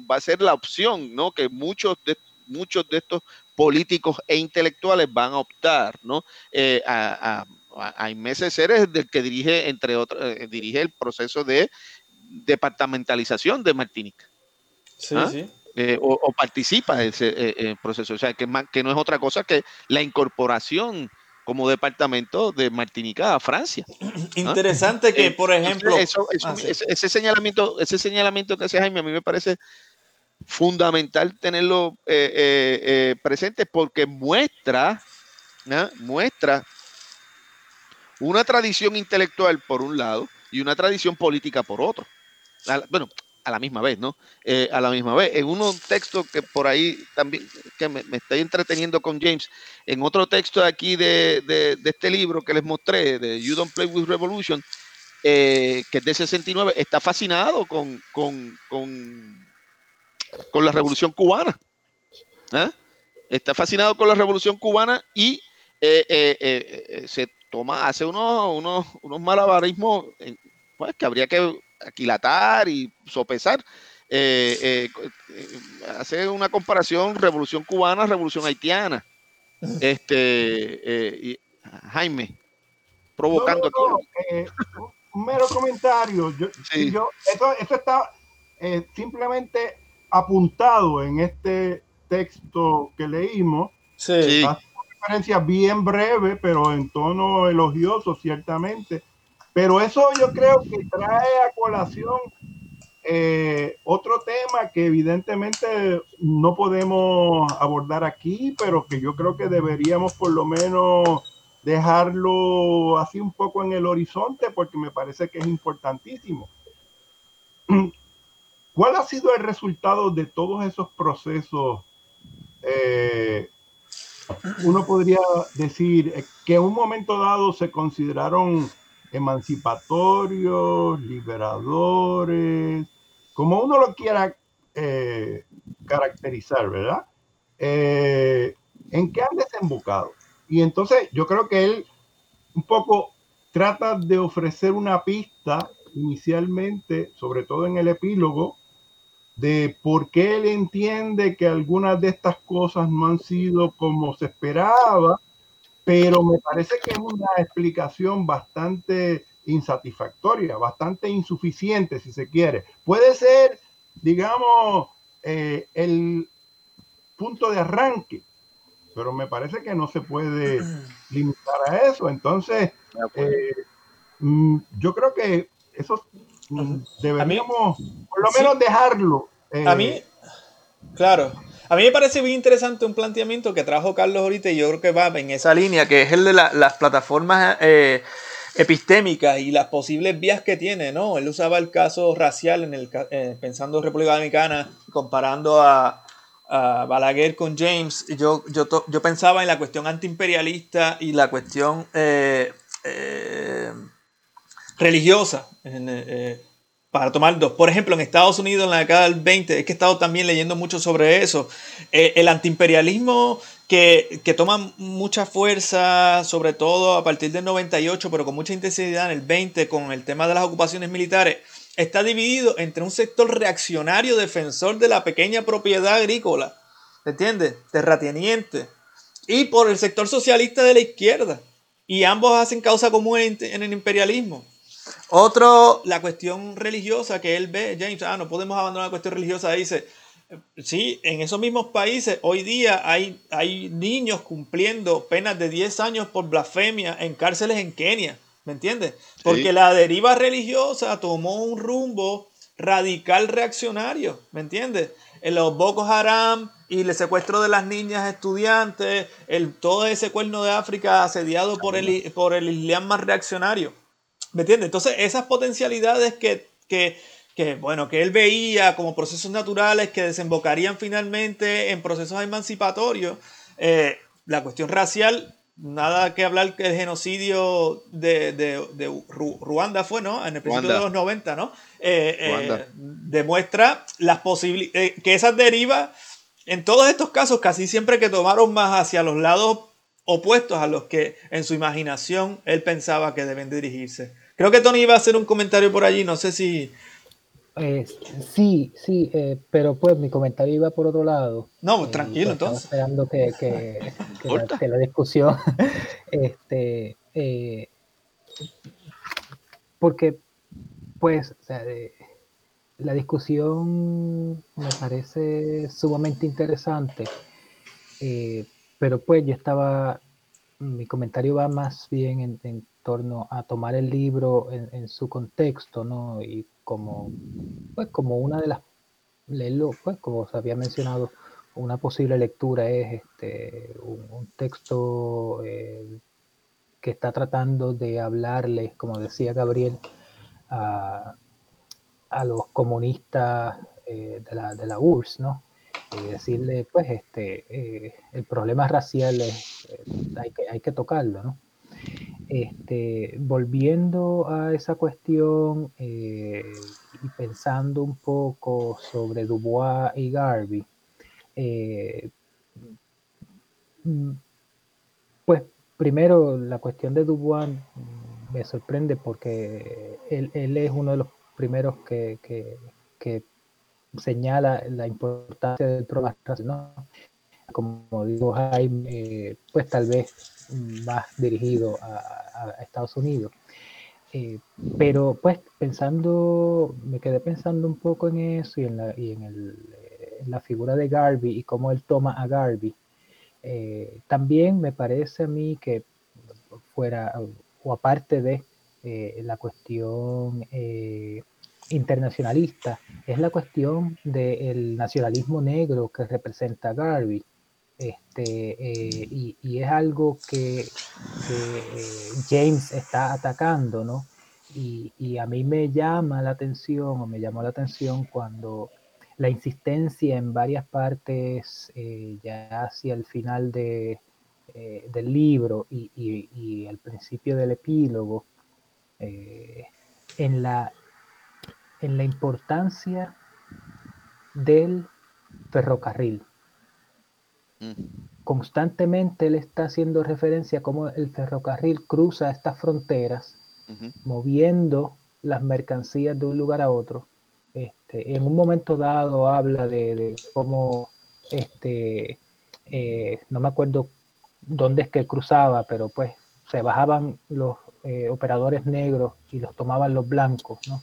va a ser la opción, ¿no? Que muchos de, muchos de estos políticos e intelectuales van a optar, ¿no? Eh, a, a, a del que dirige, entre otros, eh, dirige el proceso de departamentalización de Martinica. Sí, ¿Ah? sí. Eh, o, participa en ese proceso. O sea, que, que no es otra cosa que la incorporación como departamento de Martinica a Francia. ¿Ah? Interesante que, por ejemplo, ah, ese, señalamiento, ese señalamiento que hace Jaime a mí me parece fundamental tenerlo eh, eh, eh, presente porque muestra, muestra una tradición intelectual por un lado y una tradición política por otro. bueno, a la misma vez, ¿no? a la misma vez. En un texto que por ahí también, que me, estoy entreteniendo con James, en otro texto de aquí de, este libro que les mostré, de You Don't Play with Revolution, que es de 69, está fascinado con con la revolución cubana. ¿eh? Está fascinado con la revolución cubana y eh, eh, se toma, hace unos, unos, unos malabarismos pues, que habría que aquilatar y sopesar. hace una comparación revolución cubana, revolución haitiana. Este, Jaime, provocando un mero comentario. Yo, eso, eso está simplemente apuntado en este texto que leímos. Sí. Hace una referencia bien breve, pero en tono elogioso, ciertamente. Pero eso yo creo que trae a colación eh, otro tema que evidentemente no podemos abordar aquí, pero que yo creo que deberíamos por lo menos dejarlo así un poco en el horizonte porque me parece que es importantísimo. ¿Cuál ha sido el resultado de todos esos procesos? Eh, uno podría decir que en un momento dado se consideraron emancipatorios, liberadores, como uno lo quiera eh, caracterizar, ¿verdad? Eh, ¿En qué han desembocado? Y entonces yo creo que él un poco trata de ofrecer una pista inicialmente, sobre todo en el epílogo, de por qué él entiende que algunas de estas cosas no han sido como se esperaba, pero me parece que es una explicación bastante insatisfactoria, bastante insuficiente, si se quiere. Puede ser, digamos, eh, el punto de arranque, pero me parece que no se puede limitar a eso. Entonces, eh, mm, yo creo que eso Deberíamos por lo menos dejarlo. a mí, eh, claro. A mí me parece muy interesante un planteamiento que trajo Carlos ahorita y yo creo que va en esa línea, que es el de las plataformas eh, epistémicas y las posibles vías que tiene, ¿no? Él usaba el caso racial en el eh, pensando República Dominicana, comparando a, a Balaguer con James. Yo, yo, yo pensaba en la cuestión antiimperialista y la cuestión religiosa, en, eh, para tomar dos. Por ejemplo, en Estados Unidos en la década del 20, es que he estado también leyendo mucho sobre eso, eh, el antiimperialismo que, que, toma mucha fuerza, sobre todo a partir del 98, pero con mucha intensidad en el 20, con el tema de las ocupaciones militares, está dividido entre un sector reaccionario defensor de la pequeña propiedad agrícola, ¿entiendes? Terrateniente, y por el sector socialista de la izquierda. Y ambos hacen causa común en el imperialismo. Otro, la cuestión religiosa que él ve, James, ah, no podemos abandonar la cuestión religiosa, dice, sí, en esos mismos países hoy día hay, hay niños cumpliendo penas de 10 años por blasfemia en cárceles en Kenia, ¿me entiendes? Porque la deriva religiosa tomó un rumbo radical reaccionario, ¿me entiendes? En los Boko Haram y el secuestro de las niñas estudiantes, el, todo ese cuerno de África asediado por el, por el Islam más reaccionario. ¿Me entiendes? Entonces, esas potencialidades que, bueno, que él veía como procesos naturales que desembocarían finalmente en procesos emancipatorios, eh, la cuestión racial, nada que hablar que el genocidio de, Ruanda fue, ¿no? En el principio de los 90, ¿no? Eh, eh, demuestra las posibilidades, que esas derivas, en todos estos casos, casi siempre que tomaron más hacia los lados opuestos a los que en su imaginación él pensaba que deben dirigirse. Creo que Tony iba a hacer un comentario por allí, no sé si... Eh, sí, sí, eh, pero pues mi comentario iba por otro lado. No, pues, tranquilo pues, entonces. Esperando que, que, la, discusión, este, eh, porque pues la discusión me parece sumamente interesante, pero pues yo estaba, mi comentario va más bien en torno a tomar el libro en, su contexto, ¿no? Y como, pues, como una de las, leerlo, pues, como se había mencionado, una posible lectura es este, un, texto eh, que está tratando de hablarle, como decía Gabriel, a, los comunistas eh, de, la, de la URSS, ¿no? Y decirle, pues, este, eh, el problema racial es, hay, que, hay que tocarlo, ¿no? Este, volviendo a esa cuestión eh, y pensando un poco sobre Dubois y Garvey, eh, pues primero la cuestión de Dubois me sorprende porque él, es uno de los primeros que, señala la importancia del programa, ¿no? Como digo Jaime, eh, pues tal vez más dirigido a, Estados Unidos. Eh, pero pues pensando, me quedé pensando un poco en eso y en la, y en, el, en la figura de Garvey y cómo él toma a Garvey. Eh, también me parece a mí que fuera, o aparte de eh, la cuestión internacionalista, es la cuestión del nacionalismo negro que representa Garvey. Este, eh, y, es algo que, eh, James está atacando, ¿no? Y, a mí me llama la atención, o me llamó la atención cuando la insistencia en varias partes, eh, ya hacia el final de, del libro y, y, al principio del epílogo, en, la, en la importancia del ferrocarril Constantemente él está haciendo referencia a cómo el ferrocarril cruza estas fronteras, moviendo las mercancías de un lugar a otro. Este, en un momento dado habla de, cómo, este, eh, no me acuerdo dónde es que cruzaba, pero pues se bajaban los eh, operadores negros y los tomaban los blancos, ¿no?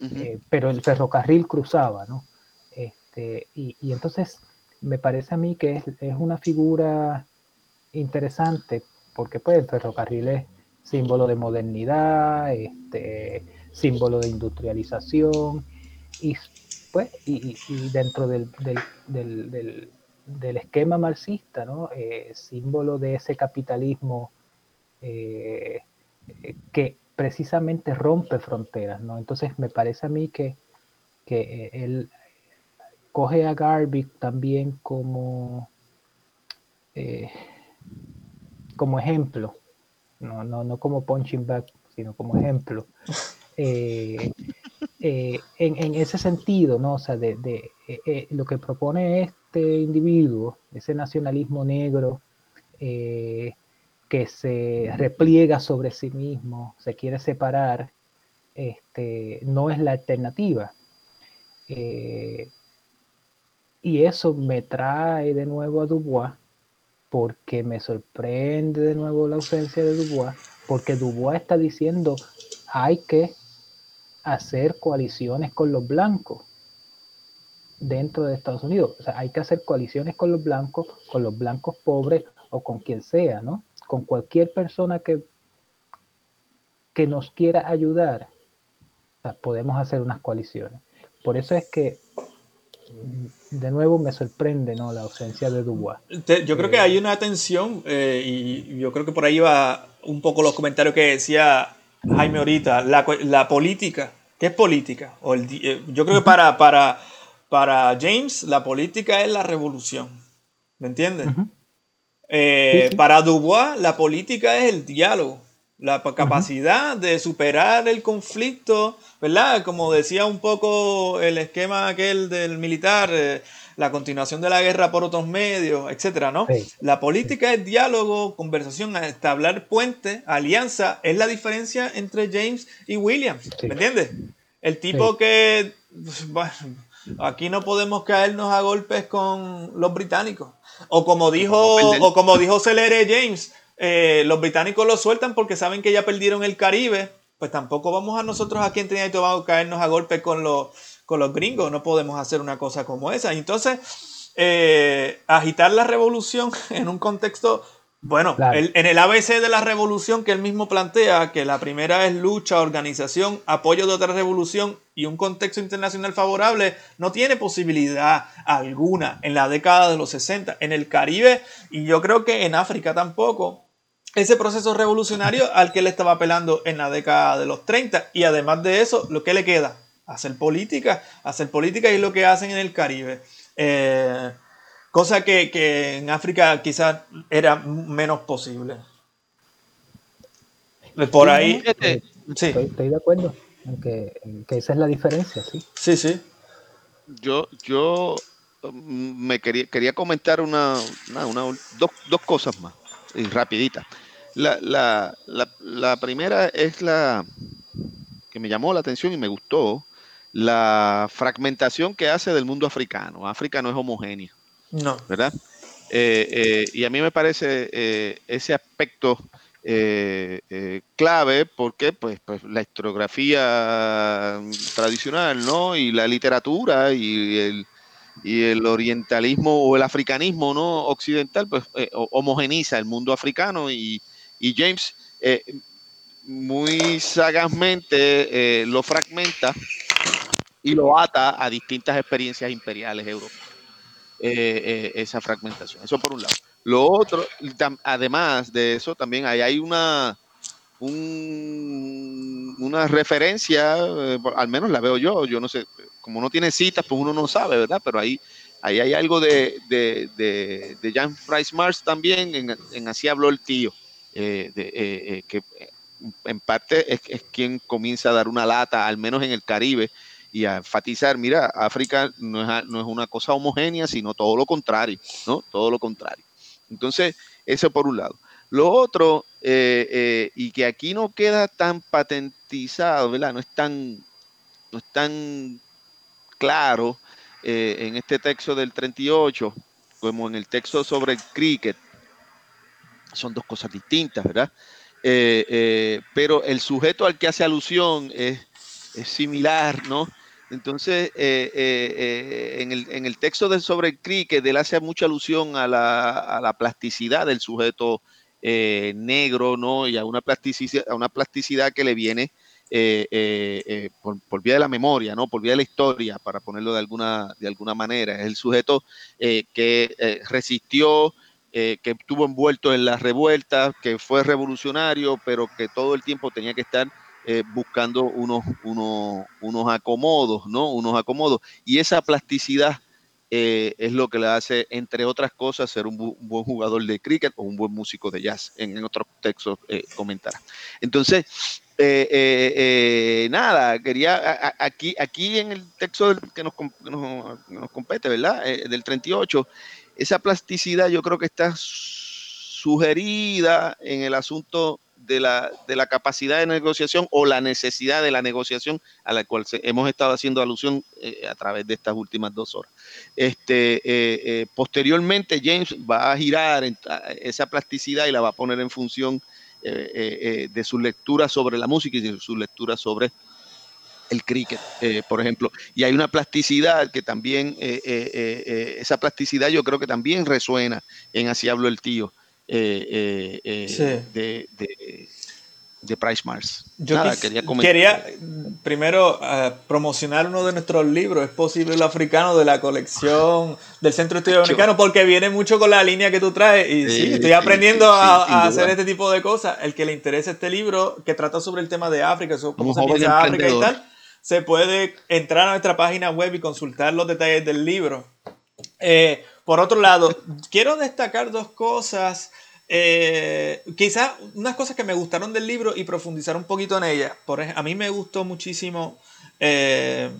Eh, pero el ferrocarril cruzaba, ¿no? Este, y, y entonces me parece a mí que es, una figura interesante porque pues el ferrocarril es símbolo de modernidad, este, símbolo de industrialización y pues y, dentro del, esquema marxista, ¿no? Eh, símbolo de ese capitalismo eh, que precisamente rompe fronteras, ¿no? Entonces me parece a mí que, que él coge a Garvey también como, eh, como ejemplo, no, no, no como punching back, sino como ejemplo. Eh, en, en, ese sentido, ¿no? O sea, de, de lo que propone este individuo, ese nacionalismo negro, que se repliega sobre sí mismo, se quiere separar, este, no es la alternativa. Y eso me trae de nuevo a Dubois, porque me sorprende de nuevo la ausencia de Dubois, porque Dubois está diciendo hay que hacer coaliciones con los blancos dentro de Estados Unidos. O sea, hay que hacer coaliciones con los blancos, con los blancos pobres o con quien sea, ¿no? con cualquier persona que, que nos quiera ayudar, podemos hacer unas coaliciones. Por eso es que, de nuevo, me sorprende ¿no? la ausencia de Dubois. Yo creo que hay una tensión, eh, y yo creo que por ahí va un poco los comentarios que decía Jaime ahorita, la, la política. ¿Qué es política? O el, eh, yo creo que para, para, para James la política es la revolución. ¿Me entiendes? Eh, para Dubois, la política es el diálogo, la capacidad de superar el conflicto, ¿verdad? Como decía un poco el esquema aquel del militar, eh, la continuación de la guerra por otros medios, etcétera, ¿no? La política es diálogo, conversación, establecer puente, alianza, es la diferencia entre James y Williams, ¿me entiendes? El tipo que, bueno, aquí no podemos caernos a golpes con los británicos. O como dijo, o como dijo Celere James, eh, los británicos lo sueltan porque saben que ya perdieron el Caribe. Pues tampoco vamos a nosotros aquí en Trinidad y Tobago caernos a golpe con los, con los gringos. No podemos hacer una cosa como esa. Entonces, eh, agitar la revolución en un contexto bueno, en el ABC de la revolución que él mismo plantea, que la primera es lucha, organización, apoyo de otra revolución y un contexto internacional favorable, no tiene posibilidad alguna en la década de los 60. En el Caribe y yo creo que en África tampoco. Ese proceso revolucionario al que él estaba apelando en la década de los 30. Y además de eso, lo que le queda, hacer política. Hacer política y lo que hacen en el Caribe. Eh, Cosa que, en África quizás era menos posible. Por ahí. sí. Estoy, de acuerdo en que, esa es la diferencia, sí. Sí, sí. Yo, yo mm, me quería, quería comentar una, dos, cosas más, y rapidita. La, la, primera es la que me llamó la atención y me gustó, la fragmentación que hace del mundo africano. África no es homogénea. No. ¿Verdad? Eh, eh, y a mí me parece eh, ese aspecto clave porque pues, pues, la historiografía tradicional, ¿no? Y la literatura y el, y el orientalismo o el africanismo no occidental, pues homogeniza el mundo africano y, y James muy sagazmente lo fragmenta y lo ata a distintas experiencias imperiales europeas. Eh, eh, esa fragmentación. Eso por un lado. Lo otro, además de eso, también hay, hay una, una referencia, eh, al menos la veo yo, yo no sé, como no tiene citas, pues uno no sabe, ¿verdad? Pero ahí, ahí hay algo de, de, de, de Jan Price Mars también, en, Así habló el tío, que en parte es, es, quien comienza a dar una lata, al menos en el Caribe, y a enfatizar, mira, África no es, no es una cosa homogénea, sino todo lo contrario, ¿no? Todo lo contrario. Entonces, eso por un lado. Lo otro, eh, eh, y que aquí no queda tan patentizado, ¿verdad? No es tan, no es tan claro eh, en este texto del 38 como en el texto sobre el cricket. Son dos cosas distintas, ¿verdad? pero el sujeto al que hace alusión es, similar, ¿no? Entonces, eh, eh, eh, en, el, texto de sobre el cricket, él hace mucha alusión a la, plasticidad del sujeto negro, ¿no? Y a una plasticidad, a una plasticidad que le viene por, vía de la memoria, ¿no? Por vía de la historia, para ponerlo de alguna, de alguna manera. Es el sujeto que resistió, que estuvo envuelto en las revueltas, que fue revolucionario, pero que todo el tiempo tenía que estar eh, buscando unos, unos, unos acomodos, ¿no? Unos acomodos. Y esa plasticidad eh, es lo que le hace, entre otras cosas, ser un, buen jugador de cricket o un buen músico de jazz. En, otros textos eh, comentará. Entonces, eh, eh, eh, nada, quería aquí, aquí en el texto que nos, nos, compete, ¿verdad? del 38, esa plasticidad yo creo que está sugerida en el asunto de la, de la capacidad de negociación o la necesidad de la negociación a la cual hemos estado haciendo alusión a través de estas últimas dos horas. Este, posteriormente, James va a girar esa plasticidad y la va a poner en función eh, eh, eh, de su lectura sobre la música y de su lectura sobre el cricket, por ejemplo. Y hay una plasticidad que también, esa plasticidad yo creo que también resuena en Así hablo el tío. de, de Price Mars. Yo quería, primero uh, promocionar uno de nuestros libros, es posible el africano, de la colección del Centro de Estudios Americanos, porque viene mucho con la línea que tú traes y sí, estoy aprendiendo a, hacer este tipo de cosas. El que le interese este libro, que trata sobre el tema de África, cómo se piensa África y tal, se puede entrar a nuestra página web y consultar los detalles del libro. Eh, por otro lado, quiero destacar dos cosas eh, quizás unas cosas que me gustaron del libro y profundizar un poquito en ellas. Por a mí me gustó muchísimo. Eh,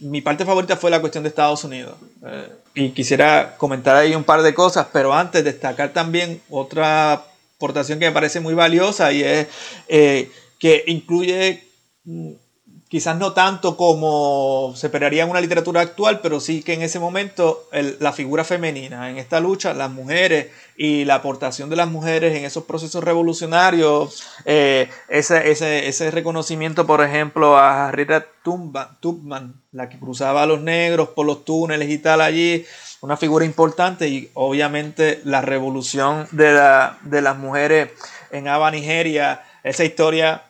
mi parte favorita fue la cuestión de Estados Unidos. Eh, y quisiera comentar ahí un par de cosas, pero antes destacar también otra aportación que me parece muy valiosa y es que incluye mm, quizás no tanto como se esperaría en una literatura actual, pero sí que en ese momento la figura femenina en esta lucha, las mujeres y la aportación de las mujeres en esos procesos revolucionarios, eh, ese, ese, ese, reconocimiento, por ejemplo, a Rita Tubman, la que cruzaba a los negros por los túneles y tal allí, una figura importante y obviamente la revolución de, la, de las mujeres en Aba, Nigeria, esa historia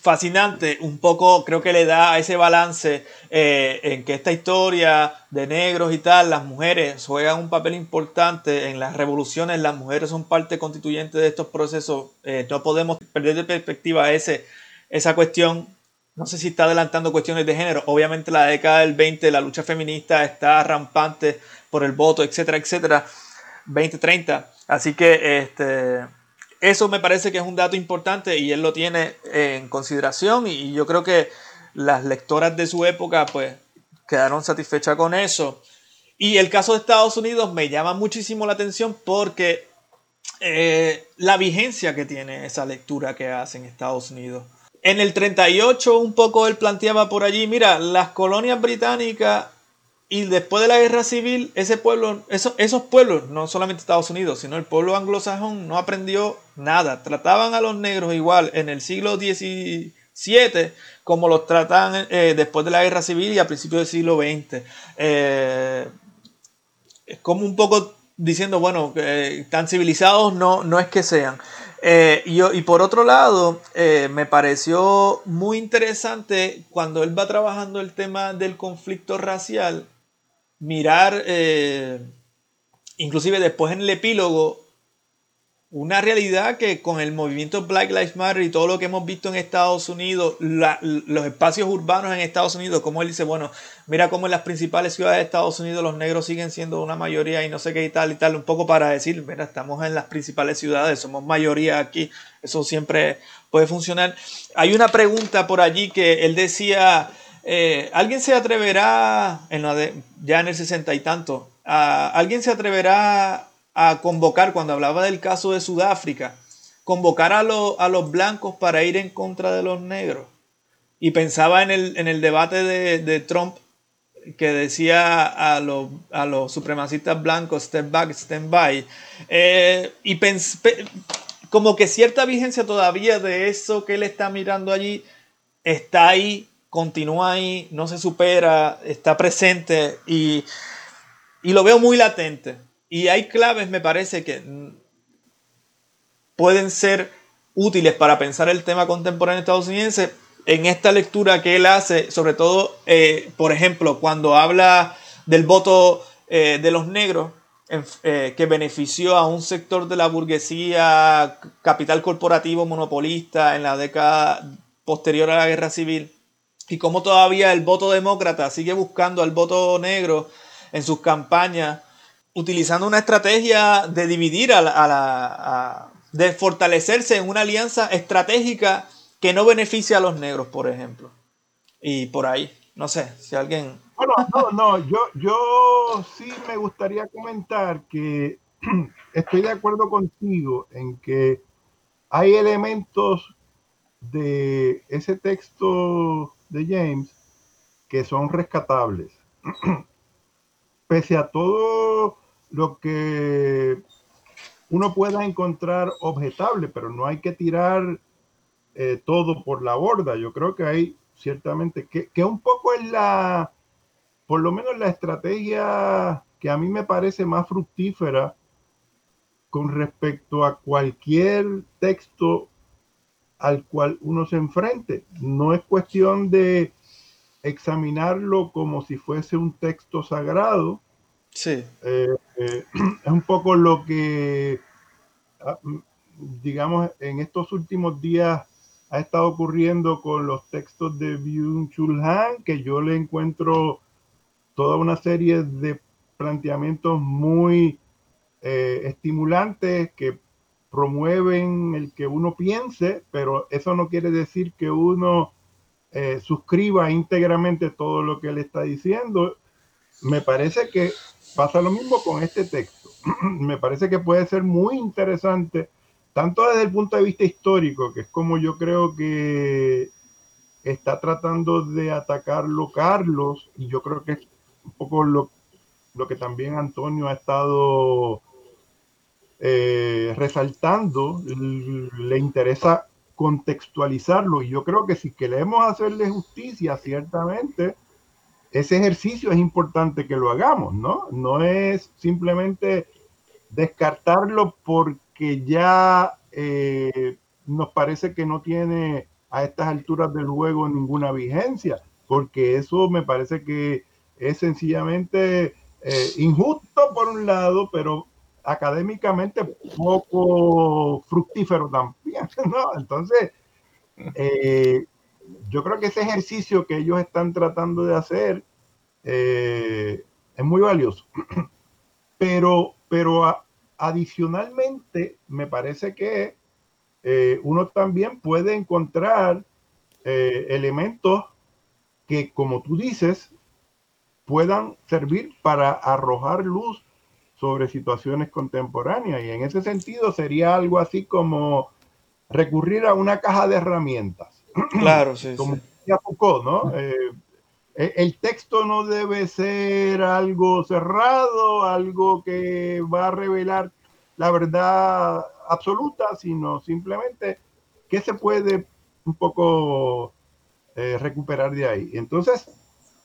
fascinante, un poco creo que le da ese balance eh, en que esta historia de negros y tal, las mujeres juegan un papel importante en las revoluciones, las mujeres son parte constituyente de estos procesos, eh, no podemos perder de perspectiva ese, esa cuestión, no sé si está adelantando cuestiones de género, obviamente la década del 20, la lucha feminista está rampante por el voto, etcétera, etcétera, 2030, así que este eso me parece que es un dato importante y él lo tiene en consideración y yo creo que las lectoras de su época pues quedaron satisfechas con eso. Y el caso de Estados Unidos me llama muchísimo la atención porque eh, la vigencia que tiene esa lectura que hace en Estados Unidos. En el 38 un poco él planteaba por allí, mira, las colonias británicas y después de la guerra civil, ese pueblo, esos pueblos, no solamente Estados Unidos, sino el pueblo anglosajón, no aprendió nada. Trataban a los negros igual en el siglo XVII como los tratan eh, después de la guerra civil y a principios del siglo XX. Eh, es como un poco diciendo, bueno, tan civilizados no, no es que sean. Eh, y, por otro lado, me pareció muy interesante cuando él va trabajando el tema del conflicto racial, mirar, eh, inclusive después en el epílogo, una realidad que con el movimiento Black Lives Matter y todo lo que hemos visto en Estados Unidos, los espacios urbanos en Estados Unidos, como él dice, bueno, mira cómo en las principales ciudades de Estados Unidos los negros siguen siendo una mayoría y no sé qué y tal y tal, un poco para decir, mira, estamos en las principales ciudades, somos mayoría aquí, eso siempre puede funcionar. Hay una pregunta por allí que él decía, eh, ¿Alguien se atreverá, en la de, ya en el sesenta y tanto, alguien se atreverá a convocar, cuando hablaba del caso de Sudáfrica, convocar a, a los blancos para ir en contra de los negros? Y pensaba en el, en el debate de, Trump que decía a los, a los supremacistas blancos, step back, stand by. Eh, y pensé, como que cierta vigencia todavía de eso que él está mirando allí está ahí continúa ahí, no se supera, está presente y, lo veo muy latente. Y hay claves, me parece, que pueden ser útiles para pensar el tema contemporáneo estadounidense en esta lectura que él hace, sobre todo, eh, por ejemplo, cuando habla del voto eh, de los negros, eh, que benefició a un sector de la burguesía, capital corporativo monopolista en la década posterior a la guerra civil, y cómo todavía el voto demócrata sigue buscando al voto negro en sus campañas, utilizando una estrategia de dividir a la, de fortalecerse en una alianza estratégica que no beneficia a los negros, por ejemplo. Y por ahí, no sé, si alguien... Bueno, no, no, yo, yo sí me gustaría comentar que estoy de acuerdo contigo en que hay elementos de ese texto de James que son rescatables. Pese a todo lo que uno pueda encontrar objetable, pero no hay que tirar eh, todo por la borda. Yo creo que hay ciertamente, que, que un poco es la, por lo menos la estrategia que a mí me parece más fructífera con respecto a cualquier texto al cual uno se enfrente. No es cuestión de examinarlo como si fuese un texto sagrado. Sí. Eh, eh, es un poco lo que, ah, digamos, en estos últimos días ha estado ocurriendo con los textos de Byung-Chul Han, que yo le encuentro toda una serie de planteamientos muy eh, estimulantes que promueven el que uno piense, pero eso no quiere decir que uno eh, suscriba íntegramente todo lo que él está diciendo. Me parece que pasa lo mismo con este texto. Me parece que puede ser muy interesante tanto desde el punto de vista histórico, que es como yo creo que está tratando de atacarlo Carlos, y yo creo que es un poco lo, lo que también Antonio ha estado eh, resaltando, le interesa contextualizarlo, y yo creo que si queremos hacerle justicia, ciertamente, ese ejercicio es importante que lo hagamos, ¿no? No es simplemente descartarlo porque que ya eh, nos parece que no tiene a estas alturas del juego ninguna vigencia, porque eso me parece que es sencillamente eh, injusto por un lado, pero académicamente poco fructífero también, ¿no? Entonces, eh, yo creo que ese ejercicio que ellos están tratando de hacer es muy valioso, pero, pero Adicionalmente, me parece que eh, uno también puede encontrar eh, elementos que, como tú dices, puedan servir para arrojar luz sobre situaciones contemporáneas. Y en ese sentido sería algo así como recurrir a una caja de herramientas. Claro, sí. como decía Foucault, ¿no? Eh, e, el texto no debe ser algo cerrado, algo que va a revelar la verdad absoluta, sino simplemente que se puede un poco eh, recuperar de ahí. Entonces,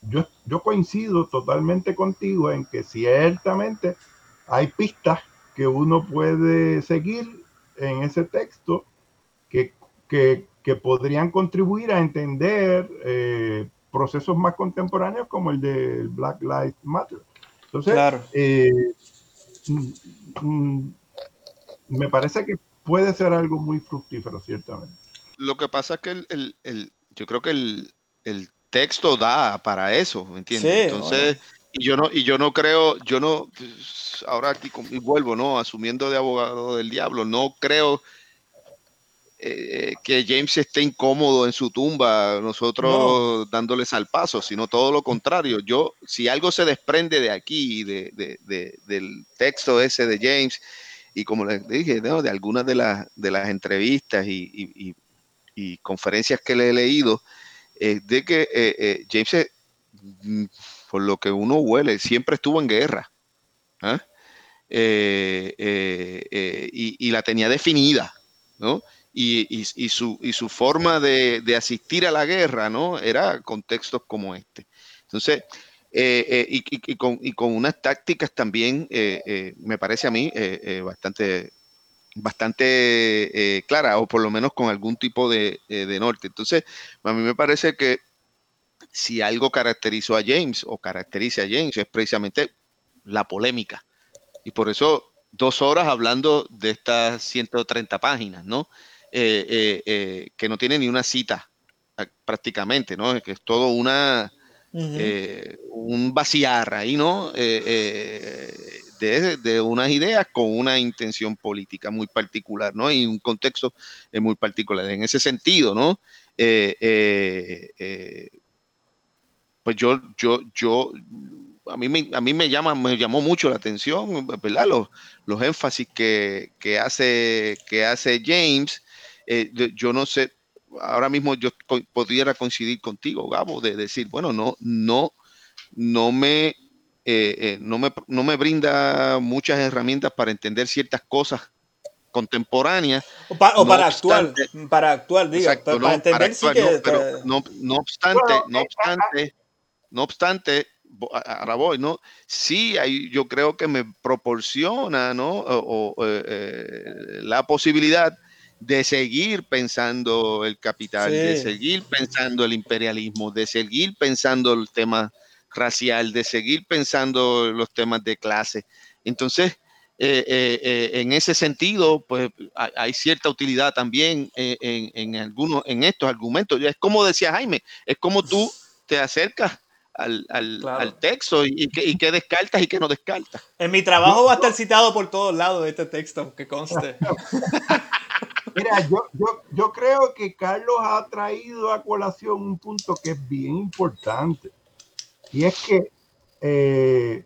yo, yo coincido totalmente contigo en que ciertamente hay pistas que uno puede seguir en ese texto que, podrían contribuir a entender eh, procesos más contemporáneos como el de Black Lives Matter. Entonces, claro. Eh, mm, mm, me parece que puede ser algo muy fructífero, ciertamente. Lo que pasa es que el, yo creo que el, texto da para eso, ¿me entiendes? Entonces, y yo no, y yo no creo, yo no, pues, ahora aquí y vuelvo, ¿no? Asumiendo de abogado del diablo, no creo eh, que James esté incómodo en su tumba, nosotros dándoles al paso, sino todo lo contrario. Yo, si algo se desprende de aquí, de, del texto ese de James, y como les dije, de algunas de, de las entrevistas y, conferencias que le he leído, de que eh, eh, James, por lo que uno huele, siempre estuvo en guerra. ¿ah? y, la tenía definida, ¿no? y, su, y forma de, asistir a la guerra, ¿no? Era contextos como este. Entonces, eh, eh, y, con, unas tácticas también, eh, me parece a mí, bastante, bastante claras, o por lo menos con algún tipo de, de norte. Entonces, a mí me parece que si algo caracterizó a James o caracteriza a James es precisamente la polémica. Y por eso dos horas hablando de estas 130 páginas, ¿no? Eh, eh, eh, que no tiene ni una cita prácticamente, ¿no? Que es todo una, un vaciar ahí, ¿no? de, unas ideas con una intención política muy particular, ¿no? Y un contexto muy particular. En ese sentido, ¿no? Pues yo, yo, yo, a mí me, a mí me llama, me llamó mucho la atención, ¿verdad? Los, los énfasis que, que, hace, que hace James. yo no sé, ahora mismo yo pudiera coincidir contigo, Gabo, de decir, bueno, no, no, no me, eh, eh, no me, no me brinda muchas herramientas para entender ciertas cosas contemporáneas. O, para actuar, para actuar, diga, para, entender sí que, pero no, no obstante, no obstante, no obstante, ahora voy, ¿no? Sí, hay, yo creo que me proporciona, ¿no? O, eh, la posibilidad de seguir pensando el capital, de seguir pensando el imperialismo, de seguir pensando el tema racial, de seguir pensando los temas de clase. Entonces, eh, eh, eh, en ese sentido, pues hay, cierta utilidad también en, algunos, en estos argumentos. Es como decía Jaime, es como tú te acercas al, texto y, y, que, descartas y que no descartas. En mi trabajo va a estar citado por todos lados este texto, que conste. Mira, yo, yo, yo creo que Carlos ha traído a colación un punto que es bien importante. Y es que eh,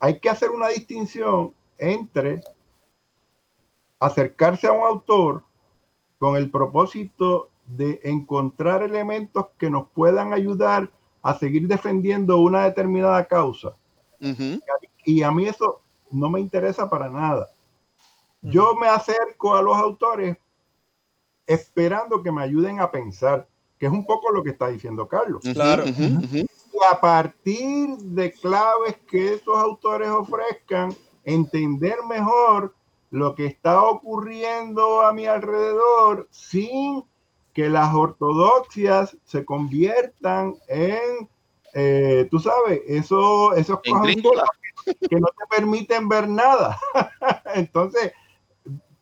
hay que hacer una distinción entre acercarse a un autor con el propósito de encontrar elementos que nos puedan ayudar a seguir defendiendo una determinada causa. Y a mí eso no me interesa para nada. Yo me acerco a los autores esperando que me ayuden a pensar, que es un poco lo que está diciendo Carlos. Claro. Y a partir de claves que esos autores ofrezcan, entender mejor lo que está ocurriendo a mi alrededor sin que las ortodoxias se conviertan en, eh, tú sabes, eso, esos que no te permiten ver nada. Entonces,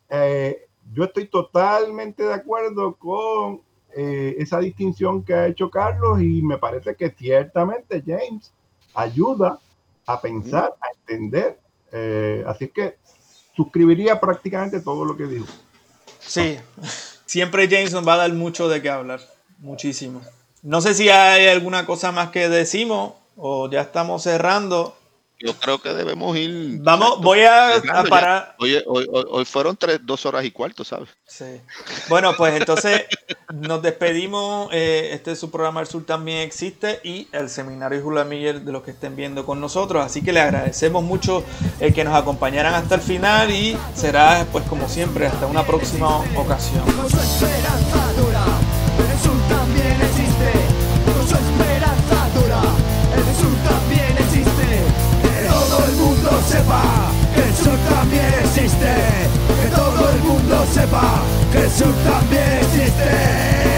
eh, yo estoy totalmente de acuerdo con eh, esa distinción que ha hecho Carlos y me parece que ciertamente James ayuda a pensar, a entender. Eh, así que suscribiría prácticamente todo lo que dijo. Sí, siempre James nos va a dar mucho de qué hablar, muchísimo. No sé si hay alguna cosa más que decimos o ya estamos cerrando yo creo que debemos ir. Vamos, voy a, parar. Oye, hoy, fueron tres, dos horas y cuarto, ¿sabes? Sí. Bueno, pues entonces nos despedimos. Eh, este es su programa El Sur también existe y el seminario Julia Miller de los que estén viendo con nosotros. Así que le agradecemos mucho el que nos acompañaran hasta el final y será, pues como siempre, hasta una próxima ocasión. Sepa que el sur también existe. Que todo el mundo sepa que el sur también existe.